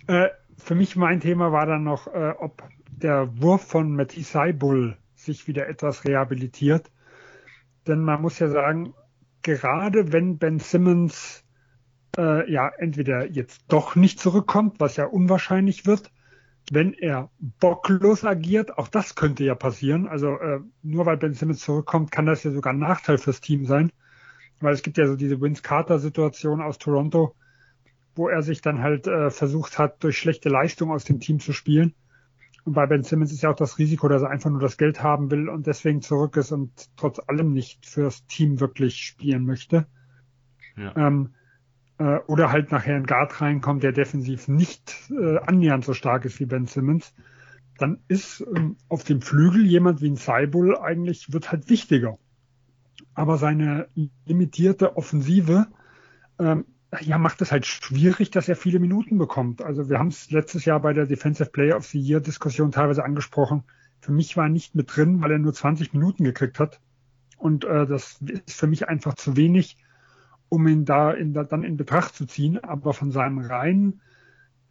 Äh, für mich mein Thema war dann noch, äh, ob der Wurf von Matty Seibul sich wieder etwas rehabilitiert. Denn man muss ja sagen, gerade wenn Ben Simmons äh, ja entweder jetzt doch nicht zurückkommt, was ja unwahrscheinlich wird, wenn er bocklos agiert, auch das könnte ja passieren. Also äh, nur weil Ben Simmons zurückkommt, kann das ja sogar ein Nachteil fürs Team sein. Weil es gibt ja so diese Vince Carter-Situation aus Toronto, wo er sich dann halt äh, versucht hat, durch schlechte Leistung aus dem Team zu spielen. Und bei Ben Simmons ist ja auch das Risiko, dass er einfach nur das Geld haben will und deswegen zurück ist und trotz allem nicht fürs Team wirklich spielen möchte. Ja. Ähm, äh, oder halt nachher ein Guard reinkommt, der defensiv nicht äh, annähernd so stark ist wie Ben Simmons. Dann ist ähm, auf dem Flügel jemand wie ein Seibul eigentlich, wird halt wichtiger. Aber seine limitierte Offensive ähm, ja, macht es halt schwierig, dass er viele Minuten bekommt. Also wir haben es letztes Jahr bei der Defensive Player of the Year Diskussion teilweise angesprochen. Für mich war er nicht mit drin, weil er nur 20 Minuten gekriegt hat. Und äh, das ist für mich einfach zu wenig, um ihn da in, dann in Betracht zu ziehen. Aber von seinem reinen,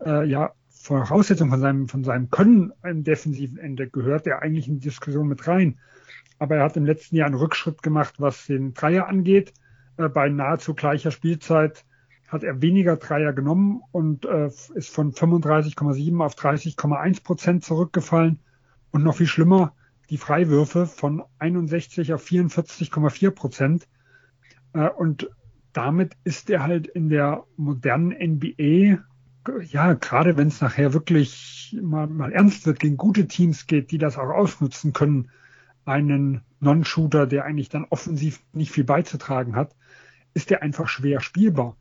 äh, ja, Voraussetzung von seinem, von seinem Können im defensiven Ende gehört er eigentlich in die Diskussion mit rein. Aber er hat im letzten Jahr einen Rückschritt gemacht, was den Dreier angeht. Äh, bei nahezu gleicher Spielzeit hat er weniger Dreier genommen und äh, ist von 35,7 auf 30,1 Prozent zurückgefallen. Und noch viel schlimmer, die Freiwürfe von 61 auf 44,4 Prozent. Äh, und damit ist er halt in der modernen NBA, ja, gerade wenn es nachher wirklich mal, mal ernst wird, gegen gute Teams geht, die das auch ausnutzen können, einen Non-Shooter, der eigentlich dann offensiv nicht viel beizutragen hat, ist er einfach schwer spielbar.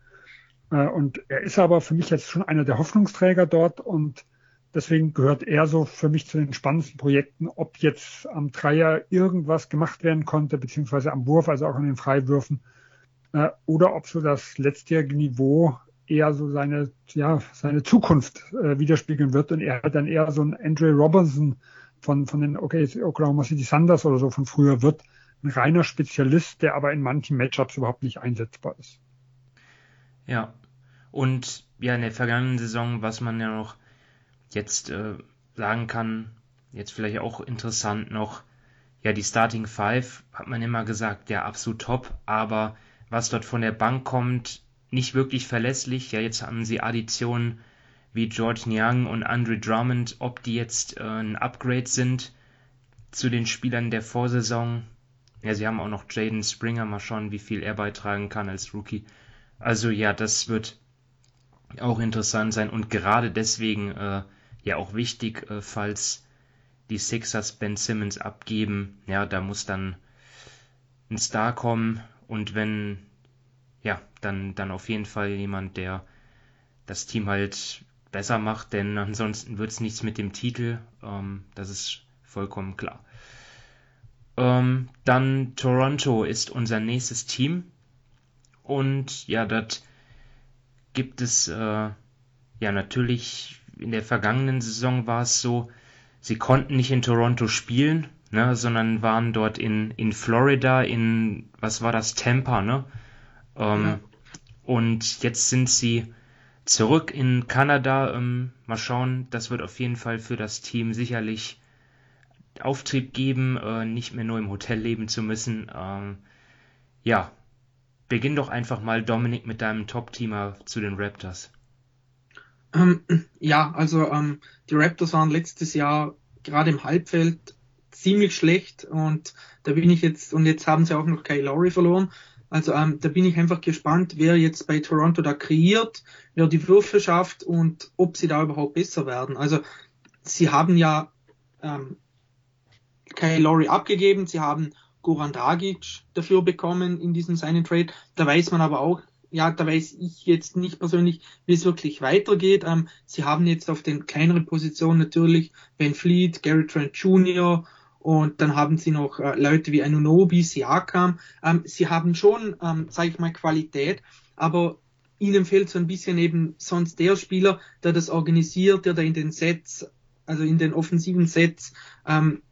Äh, und er ist aber für mich jetzt schon einer der Hoffnungsträger dort und deswegen gehört er so für mich zu den spannendsten Projekten, ob jetzt am Dreier irgendwas gemacht werden konnte, beziehungsweise am Wurf, also auch an den Freiwürfen, äh, oder ob so das letztjährige Niveau eher so seine, ja, seine Zukunft äh, widerspiegeln wird und er dann eher so ein Andre Robinson von, von den Oklahoma City Sanders oder so von früher wird, ein reiner Spezialist, der aber in manchen Matchups überhaupt nicht einsetzbar ist. Ja. Und ja, in der vergangenen Saison, was man ja noch jetzt äh, sagen kann, jetzt vielleicht auch interessant noch, ja, die Starting Five hat man immer gesagt, ja, absolut top, aber was dort von der Bank kommt, nicht wirklich verlässlich. Ja, jetzt haben sie Additionen wie George Niang und Andre Drummond, ob die jetzt äh, ein Upgrade sind zu den Spielern der Vorsaison. Ja, sie haben auch noch Jaden Springer, mal schauen, wie viel er beitragen kann als Rookie. Also ja, das wird auch interessant sein und gerade deswegen äh, ja auch wichtig, äh, falls die Sixers Ben Simmons abgeben. Ja, da muss dann ein Star kommen und wenn, ja, dann, dann auf jeden Fall jemand, der das Team halt besser macht, denn ansonsten wird es nichts mit dem Titel. Ähm, das ist vollkommen klar. Ähm, dann Toronto ist unser nächstes Team. Und ja, dort gibt es, äh, ja, natürlich in der vergangenen Saison war es so, sie konnten nicht in Toronto spielen, ne, sondern waren dort in, in Florida, in, was war das, Tampa, ne? Ähm, ja. Und jetzt sind sie zurück in Kanada. Ähm, mal schauen, das wird auf jeden Fall für das Team sicherlich Auftrieb geben, äh, nicht mehr nur im Hotel leben zu müssen. Ähm, ja, beginn doch einfach mal, Dominik, mit deinem Top-Teamer zu den Raptors. Ähm, ja, also ähm, die Raptors waren letztes Jahr gerade im Halbfeld ziemlich schlecht und da bin ich jetzt, und jetzt haben sie auch noch Kyle Lowry verloren. Also ähm, da bin ich einfach gespannt, wer jetzt bei Toronto da kreiert, wer die Würfe schafft und ob sie da überhaupt besser werden. Also sie haben ja ähm, Kyle Lowry abgegeben, sie haben Goran Dragic dafür bekommen in diesem Sign Trade. Da weiß man aber auch, ja, da weiß ich jetzt nicht persönlich, wie es wirklich weitergeht. Ähm, sie haben jetzt auf den kleineren Positionen natürlich Ben Fleet, Gary Trent Jr. und dann haben sie noch äh, Leute wie Anunobi, Siakam. Ähm, sie haben schon, ähm, sage ich mal, Qualität, aber ihnen fehlt so ein bisschen eben sonst der Spieler, der das organisiert, der da in den Sets, also in den offensiven Sets, ähm,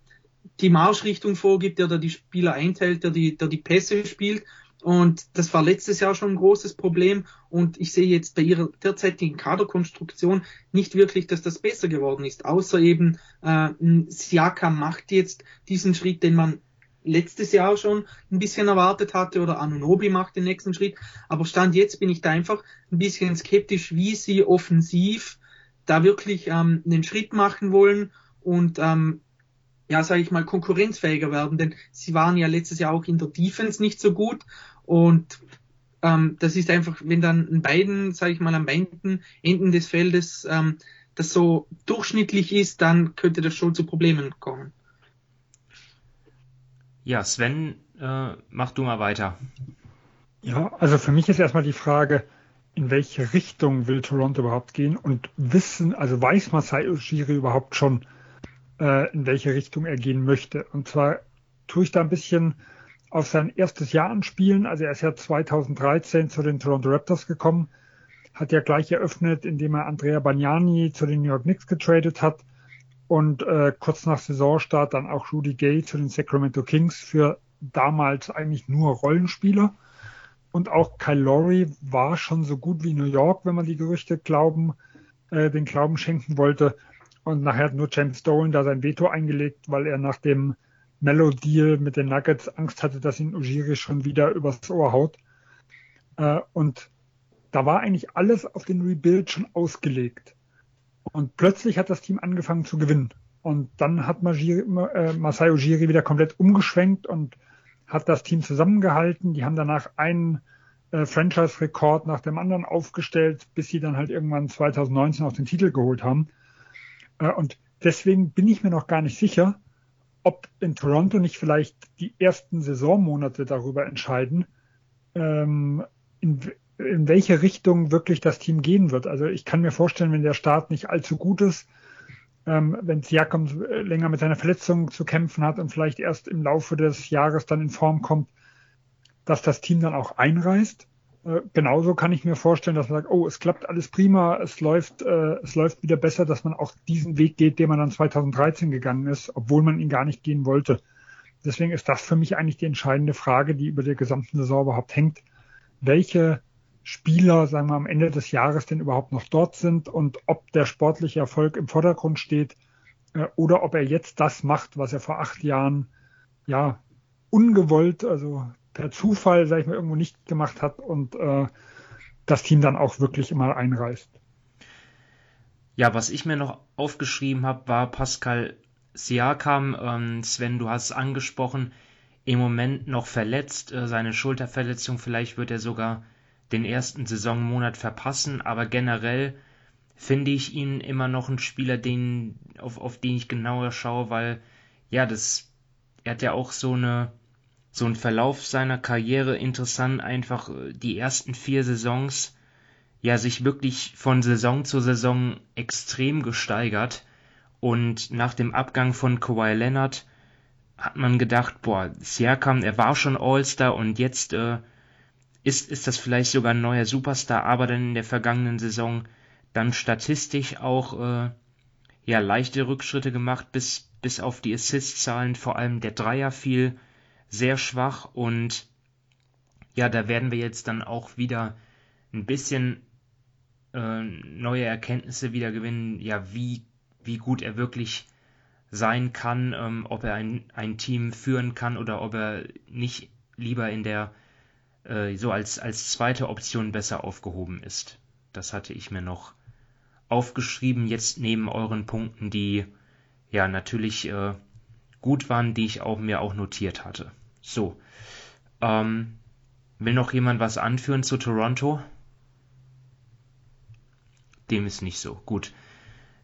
die Marschrichtung vorgibt, der da die Spieler einteilt, der die, der die Pässe spielt. Und das war letztes Jahr schon ein großes Problem. Und ich sehe jetzt bei ihrer derzeitigen Kaderkonstruktion nicht wirklich, dass das besser geworden ist. Außer eben, äh, Siakam macht jetzt diesen Schritt, den man letztes Jahr schon ein bisschen erwartet hatte oder Anunobi macht den nächsten Schritt. Aber Stand jetzt bin ich da einfach ein bisschen skeptisch, wie sie offensiv da wirklich ähm, einen Schritt machen wollen und ähm, ja, sage ich mal, konkurrenzfähiger werden, denn sie waren ja letztes Jahr auch in der Defense nicht so gut und ähm, das ist einfach, wenn dann in beiden, sage ich mal, am beiden Enden des Feldes ähm, das so durchschnittlich ist, dann könnte das schon zu Problemen kommen. Ja, Sven, äh, mach du mal weiter. Ja, also für mich ist erstmal die Frage, in welche Richtung will Toronto überhaupt gehen und wissen, also weiß Masai Ujiri überhaupt schon, äh, in welche Richtung er gehen möchte. Und zwar tue ich da ein bisschen auf sein erstes Jahr anspielen. Also er ist ja 2013 zu den Toronto Raptors gekommen, hat ja gleich eröffnet, indem er Andrea Bagnani zu den New York Knicks getradet hat und äh, kurz nach Saisonstart dann auch Rudy Gay zu den Sacramento Kings für damals eigentlich nur Rollenspieler. Und auch Kyle Lowry war schon so gut wie New York, wenn man die Gerüchte glauben, äh, den Glauben schenken wollte. Und nachher hat nur James Dolan da sein Veto eingelegt, weil er nach dem Mellow-Deal mit den Nuggets Angst hatte, dass ihn Ujiri schon wieder übers Ohr haut. Äh, und da war eigentlich alles auf den Rebuild schon ausgelegt. Und plötzlich hat das Team angefangen zu gewinnen. Und dann hat äh, Masai Ujiri wieder komplett umgeschwenkt und hat das Team zusammengehalten. Die haben danach einen äh, Franchise-Rekord nach dem anderen aufgestellt, bis sie dann halt irgendwann 2019 auch den Titel geholt haben. Äh, und deswegen bin ich mir noch gar nicht sicher, ob in Toronto nicht vielleicht die ersten Saisonmonate darüber entscheiden, ähm, in, in welche Richtung wirklich das Team gehen wird. Also ich kann mir vorstellen, wenn der Start nicht allzu gut ist, ähm, wenn Siakam länger mit seiner Verletzung zu kämpfen hat und vielleicht erst im Laufe des Jahres dann in Form kommt, dass das Team dann auch einreißt. Äh, genauso kann ich mir vorstellen, dass man sagt, oh, es klappt alles prima, es läuft, äh, es läuft wieder besser, dass man auch diesen Weg geht, den man dann 2013 gegangen ist, obwohl man ihn gar nicht gehen wollte. Deswegen ist das für mich eigentlich die entscheidende Frage, die über der gesamten Saison überhaupt hängt. Welche Spieler, sagen wir, am Ende des Jahres denn überhaupt noch dort sind und ob der sportliche Erfolg im Vordergrund steht äh, oder ob er jetzt das macht, was er vor acht Jahren ja ungewollt, also per Zufall, sag ich mal, irgendwo nicht gemacht hat und äh, das Team dann auch wirklich immer einreißt. Ja, was ich mir noch aufgeschrieben habe, war Pascal Siakam. Ähm, Sven, du hast es angesprochen, im Moment noch verletzt, äh, seine Schulterverletzung, vielleicht wird er sogar den ersten Saisonmonat verpassen, aber generell finde ich ihn immer noch ein Spieler, den, auf, auf den ich genauer schaue, weil ja, das, er hat ja auch so eine so ein Verlauf seiner Karriere interessant, einfach äh, die ersten vier Saisons ja sich wirklich von Saison zu Saison extrem gesteigert. Und nach dem Abgang von Kawhi Leonard hat man gedacht, boah, Siakam, er war schon All-Star und jetzt äh, ist, ist das vielleicht sogar ein neuer Superstar, aber dann in der vergangenen Saison dann statistisch auch äh, ja leichte Rückschritte gemacht, bis, bis auf die Assist-Zahlen, vor allem der Dreier fiel sehr schwach und ja, da werden wir jetzt dann auch wieder ein bisschen äh, neue Erkenntnisse wieder gewinnen, ja, wie, wie gut er wirklich sein kann, ähm, ob er ein, ein Team führen kann oder ob er nicht lieber in der äh, so als, als zweite Option besser aufgehoben ist. Das hatte ich mir noch aufgeschrieben, jetzt neben euren Punkten, die ja natürlich äh, gut waren, die ich auch mir auch notiert hatte. So. Ähm, will noch jemand was anführen zu Toronto? Dem ist nicht so. Gut.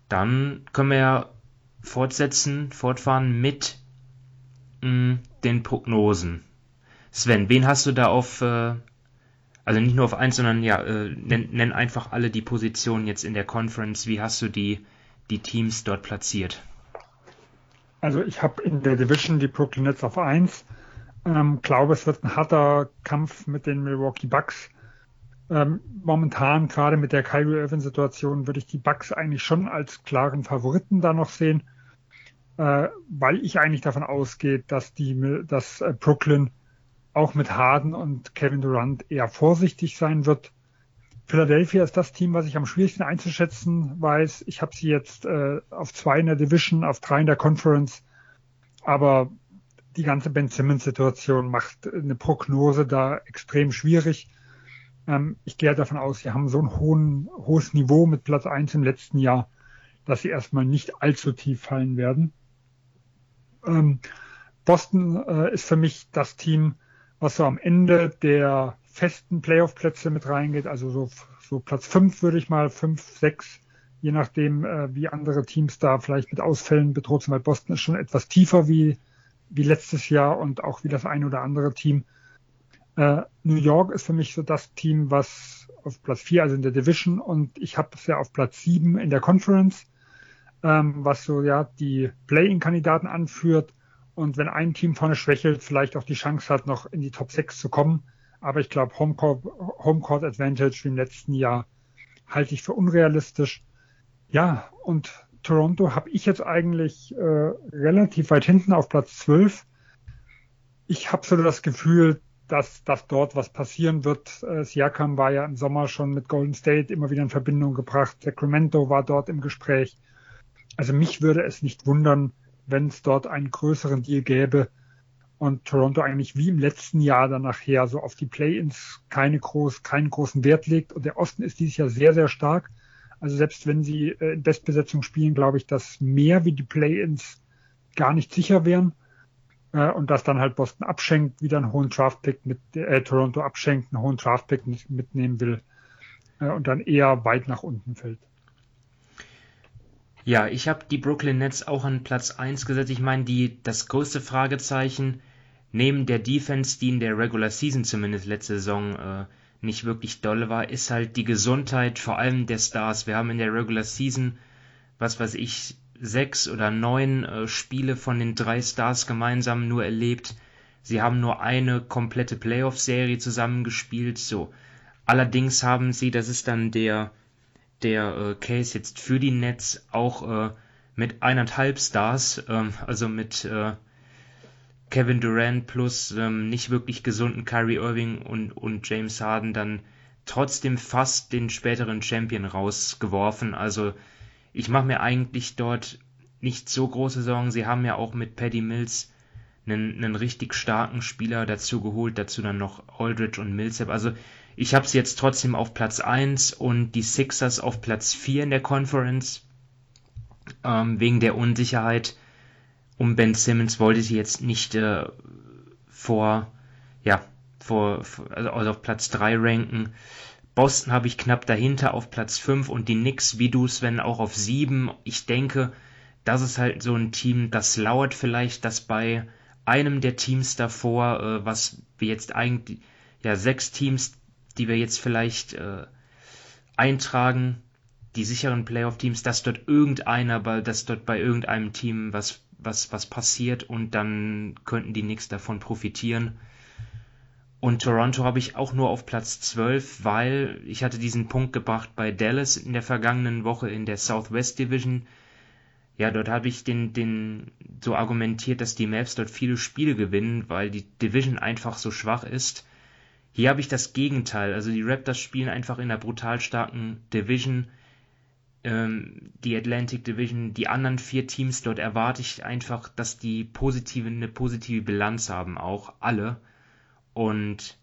Dann können wir ja fortsetzen, fortfahren mit mh, mm, den Prognosen. Sven, wen hast du da auf, äh, also nicht nur auf eins, sondern ja, äh, nenn, nenn einfach alle die Positionen jetzt in der Conference. Wie hast du die, die Teams dort platziert? Also ich habe in der Division die Brooklyn Nets auf eins ähm, glaube, es wird ein harter Kampf mit den Milwaukee Bucks. Ähm, momentan, gerade mit der Kyrie Irving-Situation, würde ich die Bucks eigentlich schon als klaren Favoriten da noch sehen, äh, weil ich eigentlich davon ausgehe, dass die, dass äh, Brooklyn auch mit Harden und Kevin Durant eher vorsichtig sein wird. Philadelphia ist das Team, was ich am schwierigsten einzuschätzen weiß. Ich habe sie jetzt äh, auf zwei in der Division, auf drei in der Conference. Aber die ganze Ben Simmons-Situation macht eine Prognose da extrem schwierig. Ähm, ich gehe davon aus, sie haben so ein hohen, hohes Niveau mit Platz 1 im letzten Jahr, dass sie erstmal nicht allzu tief fallen werden. Ähm, Boston äh, ist für mich das Team, was so am Ende der festen Playoff-Plätze mit reingeht, also so, so Platz 5 würde ich mal, 5, 6, je nachdem, äh, wie andere Teams da vielleicht mit Ausfällen bedroht sind, weil Boston ist schon etwas tiefer wie wie letztes Jahr und auch wie das ein oder andere Team. Äh, New York ist für mich so das Team, was auf Platz 4, also in der Division, und ich habe es ja auf Platz 7 in der Conference, ähm, was so ja die Play-in-Kandidaten anführt. Und wenn ein Team vorne schwächelt, vielleicht auch die Chance hat, noch in die Top 6 zu kommen. Aber ich glaube, Homecourt, Homecourt Advantage wie im letzten Jahr halte ich für unrealistisch. Ja, und Toronto habe ich jetzt eigentlich äh, relativ weit hinten auf Platz 12. Ich habe so das Gefühl, dass, dass dort was passieren wird. Äh, Siakam war ja im Sommer schon mit Golden State immer wieder in Verbindung gebracht. Sacramento war dort im Gespräch. Also mich würde es nicht wundern, wenn es dort einen größeren Deal gäbe und Toronto eigentlich wie im letzten Jahr dann nachher so auf die Play-ins keine groß, keinen großen Wert legt. Und der Osten ist dieses Jahr sehr, sehr stark. Also selbst wenn sie äh, in Bestbesetzung spielen, glaube ich, dass mehr wie die Play-ins gar nicht sicher wären. Äh, und dass dann halt Boston abschenkt, wieder einen hohen Draftpick mit äh, Toronto abschenkt, einen hohen Draftpick mitnehmen will äh, und dann eher weit nach unten fällt. Ja, ich habe die Brooklyn Nets auch an Platz 1 gesetzt. Ich meine, die, das größte Fragezeichen neben der Defense, die in der Regular Season zumindest letzte Saison äh, nicht wirklich dolle war, ist halt die Gesundheit vor allem der Stars. Wir haben in der Regular Season, was weiß ich, sechs oder neun äh, Spiele von den drei Stars gemeinsam nur erlebt. Sie haben nur eine komplette Playoff-Serie zusammengespielt. So. Allerdings haben sie, das ist dann der, der äh, Case jetzt für die Nets, auch äh, mit eineinhalb Stars, ähm, also mit äh, Kevin Durant plus ähm, nicht wirklich gesunden Kyrie Irving und, und James Harden dann trotzdem fast den späteren Champion rausgeworfen. Also ich mache mir eigentlich dort nicht so große Sorgen. Sie haben ja auch mit Paddy Mills einen, einen richtig starken Spieler dazu geholt, dazu dann noch Aldridge und Millsap. Also ich habe sie jetzt trotzdem auf Platz 1 und die Sixers auf Platz 4 in der Conference. Ähm, wegen der Unsicherheit um Ben Simmons wollte sie jetzt nicht äh, vor, ja, vor, also auf Platz 3 ranken. Boston habe ich knapp dahinter auf Platz 5 und die Knicks, wie du Sven, auch auf 7. Ich denke, das ist halt so ein Team, das lauert vielleicht, dass bei einem der Teams davor, äh, was wir jetzt eigentlich, ja, sechs Teams, die wir jetzt vielleicht äh, eintragen, die sicheren Playoff-Teams, dass dort irgendeiner, dass dort bei irgendeinem Team was, was, was passiert und dann könnten die Knicks davon profitieren. Und Toronto habe ich auch nur auf Platz 12, weil ich hatte diesen Punkt gebracht bei Dallas in der vergangenen Woche in der Southwest Division. Ja, dort habe ich den, den so argumentiert, dass die Mavs dort viele Spiele gewinnen, weil die Division einfach so schwach ist. Hier habe ich das Gegenteil. Also die Raptors spielen einfach in einer brutal starken Division. Ähm, die Atlantic Division, die anderen vier Teams dort erwarte ich einfach, dass die positive, eine positive Bilanz haben, auch alle. Und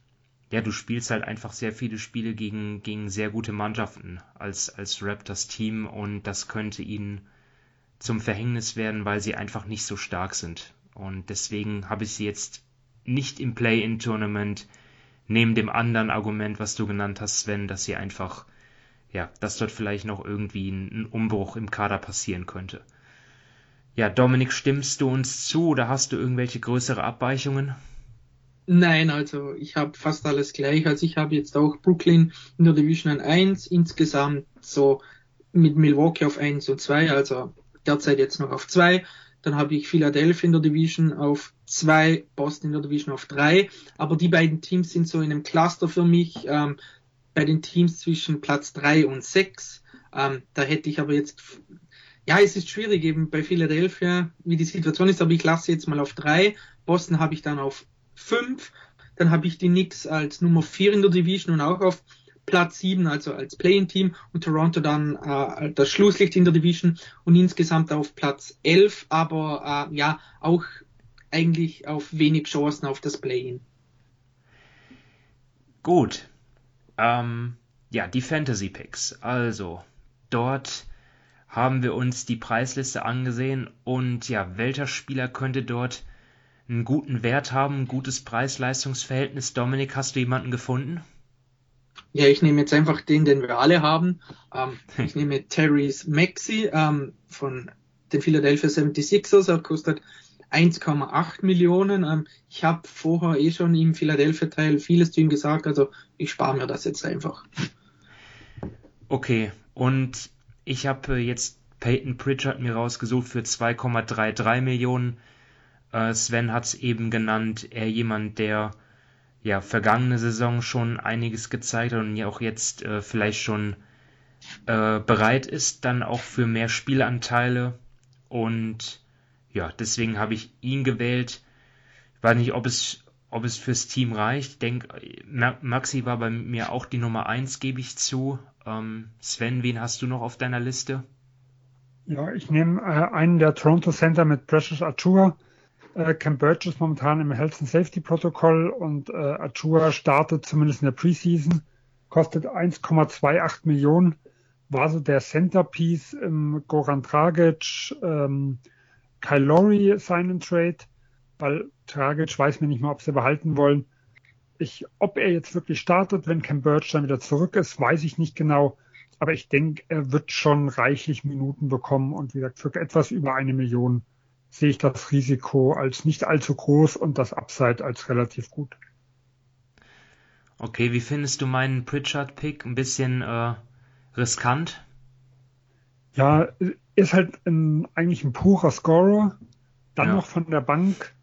ja, du spielst halt einfach sehr viele Spiele gegen, gegen sehr gute Mannschaften als, als Raptors Team und das könnte ihnen zum Verhängnis werden, weil sie einfach nicht so stark sind. Und deswegen habe ich sie jetzt nicht im Play-in-Tournament, neben dem anderen Argument, was du genannt hast, Sven, dass sie einfach, ja, dass dort vielleicht noch irgendwie ein, Umbruch im Kader passieren könnte. Ja, Dominik, stimmst du uns zu oder hast du irgendwelche größere Abweichungen? Nein, also ich habe fast alles gleich. Also ich habe jetzt auch Brooklyn in der Division an 1, insgesamt so mit Milwaukee auf 1 und 2, also derzeit jetzt noch auf 2. Dann habe ich Philadelphia in der Division auf 2, Boston in der Division auf 3. Aber die beiden Teams sind so in einem Cluster für mich. Ähm, bei den Teams zwischen Platz 3 und 6. Ähm, da hätte ich aber jetzt, ja, es ist schwierig eben bei Philadelphia, wie die Situation ist, aber ich lasse jetzt mal auf 3. Boston habe ich dann auf 5. Dann habe ich die Knicks als Nummer 4 in der Division und auch auf Platz 7, also als Play-in-Team und Toronto dann äh, das Schlusslicht in der Division und insgesamt auf Platz 11, aber äh, ja, auch eigentlich auf wenig Chancen auf das Play-in. Gut. Ähm, ja, die Fantasy Picks. Also, dort haben wir uns die Preisliste angesehen und ja, welcher Spieler könnte dort einen guten Wert haben, ein gutes Preis-Leistungs-Verhältnis. Dominik, hast du jemanden gefunden? Ja, ich nehme jetzt einfach den, den wir alle haben. Ähm, ich nehme Terry's Maxi ähm, von den Philadelphia 76ers. Er kostet 1,8 Millionen. Ähm, ich habe vorher eh schon im Philadelphia-Teil vieles zu ihm gesagt, also ich spare mir das jetzt einfach. Okay, und ich habe äh, jetzt Peyton Pritchard mir rausgesucht für 2,33 Millionen. Äh, Sven hat es eben genannt, er jemand, der ja vergangene Saison schon einiges gezeigt hat und ja auch jetzt äh, vielleicht schon äh, bereit ist, dann auch für mehr Spielanteile. Und ja, deswegen habe ich ihn gewählt. Ich weiß nicht, ob es, ob es fürs Team reicht. Ich denke, Maxi war bei mir auch die Nummer 1, gebe ich zu. Ähm, Sven, wen hast du noch auf deiner Liste? Ja, ich nehme äh, einen der Toronto Center mit Precious Achua. Äh, Cam ist momentan im Health and Safety Protokoll und äh, Achua startet zumindest in der Preseason, kostet 1,28 Millionen, war so der Centerpiece im Goran Dragic, ähm, Kyle Lowry Sign and Trade, weil Dragic weiß mir nicht mal, ob sie behalten wollen. Ich, ob er jetzt wirklich startet, wenn Cam Burch dann wieder zurück ist, weiß ich nicht genau. Aber ich denke, er wird schon reichlich Minuten bekommen und wie gesagt, für etwas über eine Million sehe ich das Risiko als nicht allzu groß und das Upside als relativ gut. Okay, wie findest du meinen Pritchard-Pick? Ein bisschen äh, riskant? Ja, ist halt ein, eigentlich ein purer Scorer. Dann ja. noch von der Bank.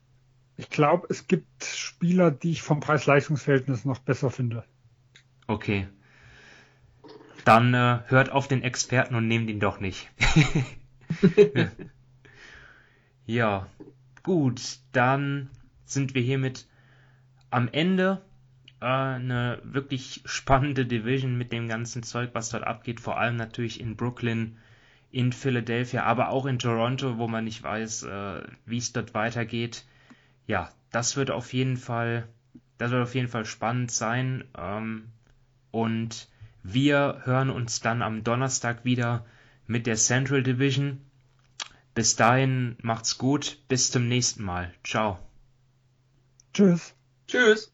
Ich glaube, es gibt Spieler, die ich vom Preis-Leistungs-Verhältnis noch besser finde. Okay. Dann äh, hört auf den Experten und nehmt ihn doch nicht. Ja, gut, dann sind wir hiermit am Ende. Äh, eine wirklich spannende Division mit dem ganzen Zeug, was dort abgeht, vor allem natürlich in Brooklyn, in Philadelphia, aber auch in Toronto, wo man nicht weiß, äh, wie es dort weitergeht. Ja, das wird auf jeden Fall, das wird auf jeden Fall spannend sein. Ähm, und wir hören uns dann am Donnerstag wieder mit der Central Division. Bis dahin macht's gut, bis zum nächsten Mal. Ciao. Tschüss. Tschüss.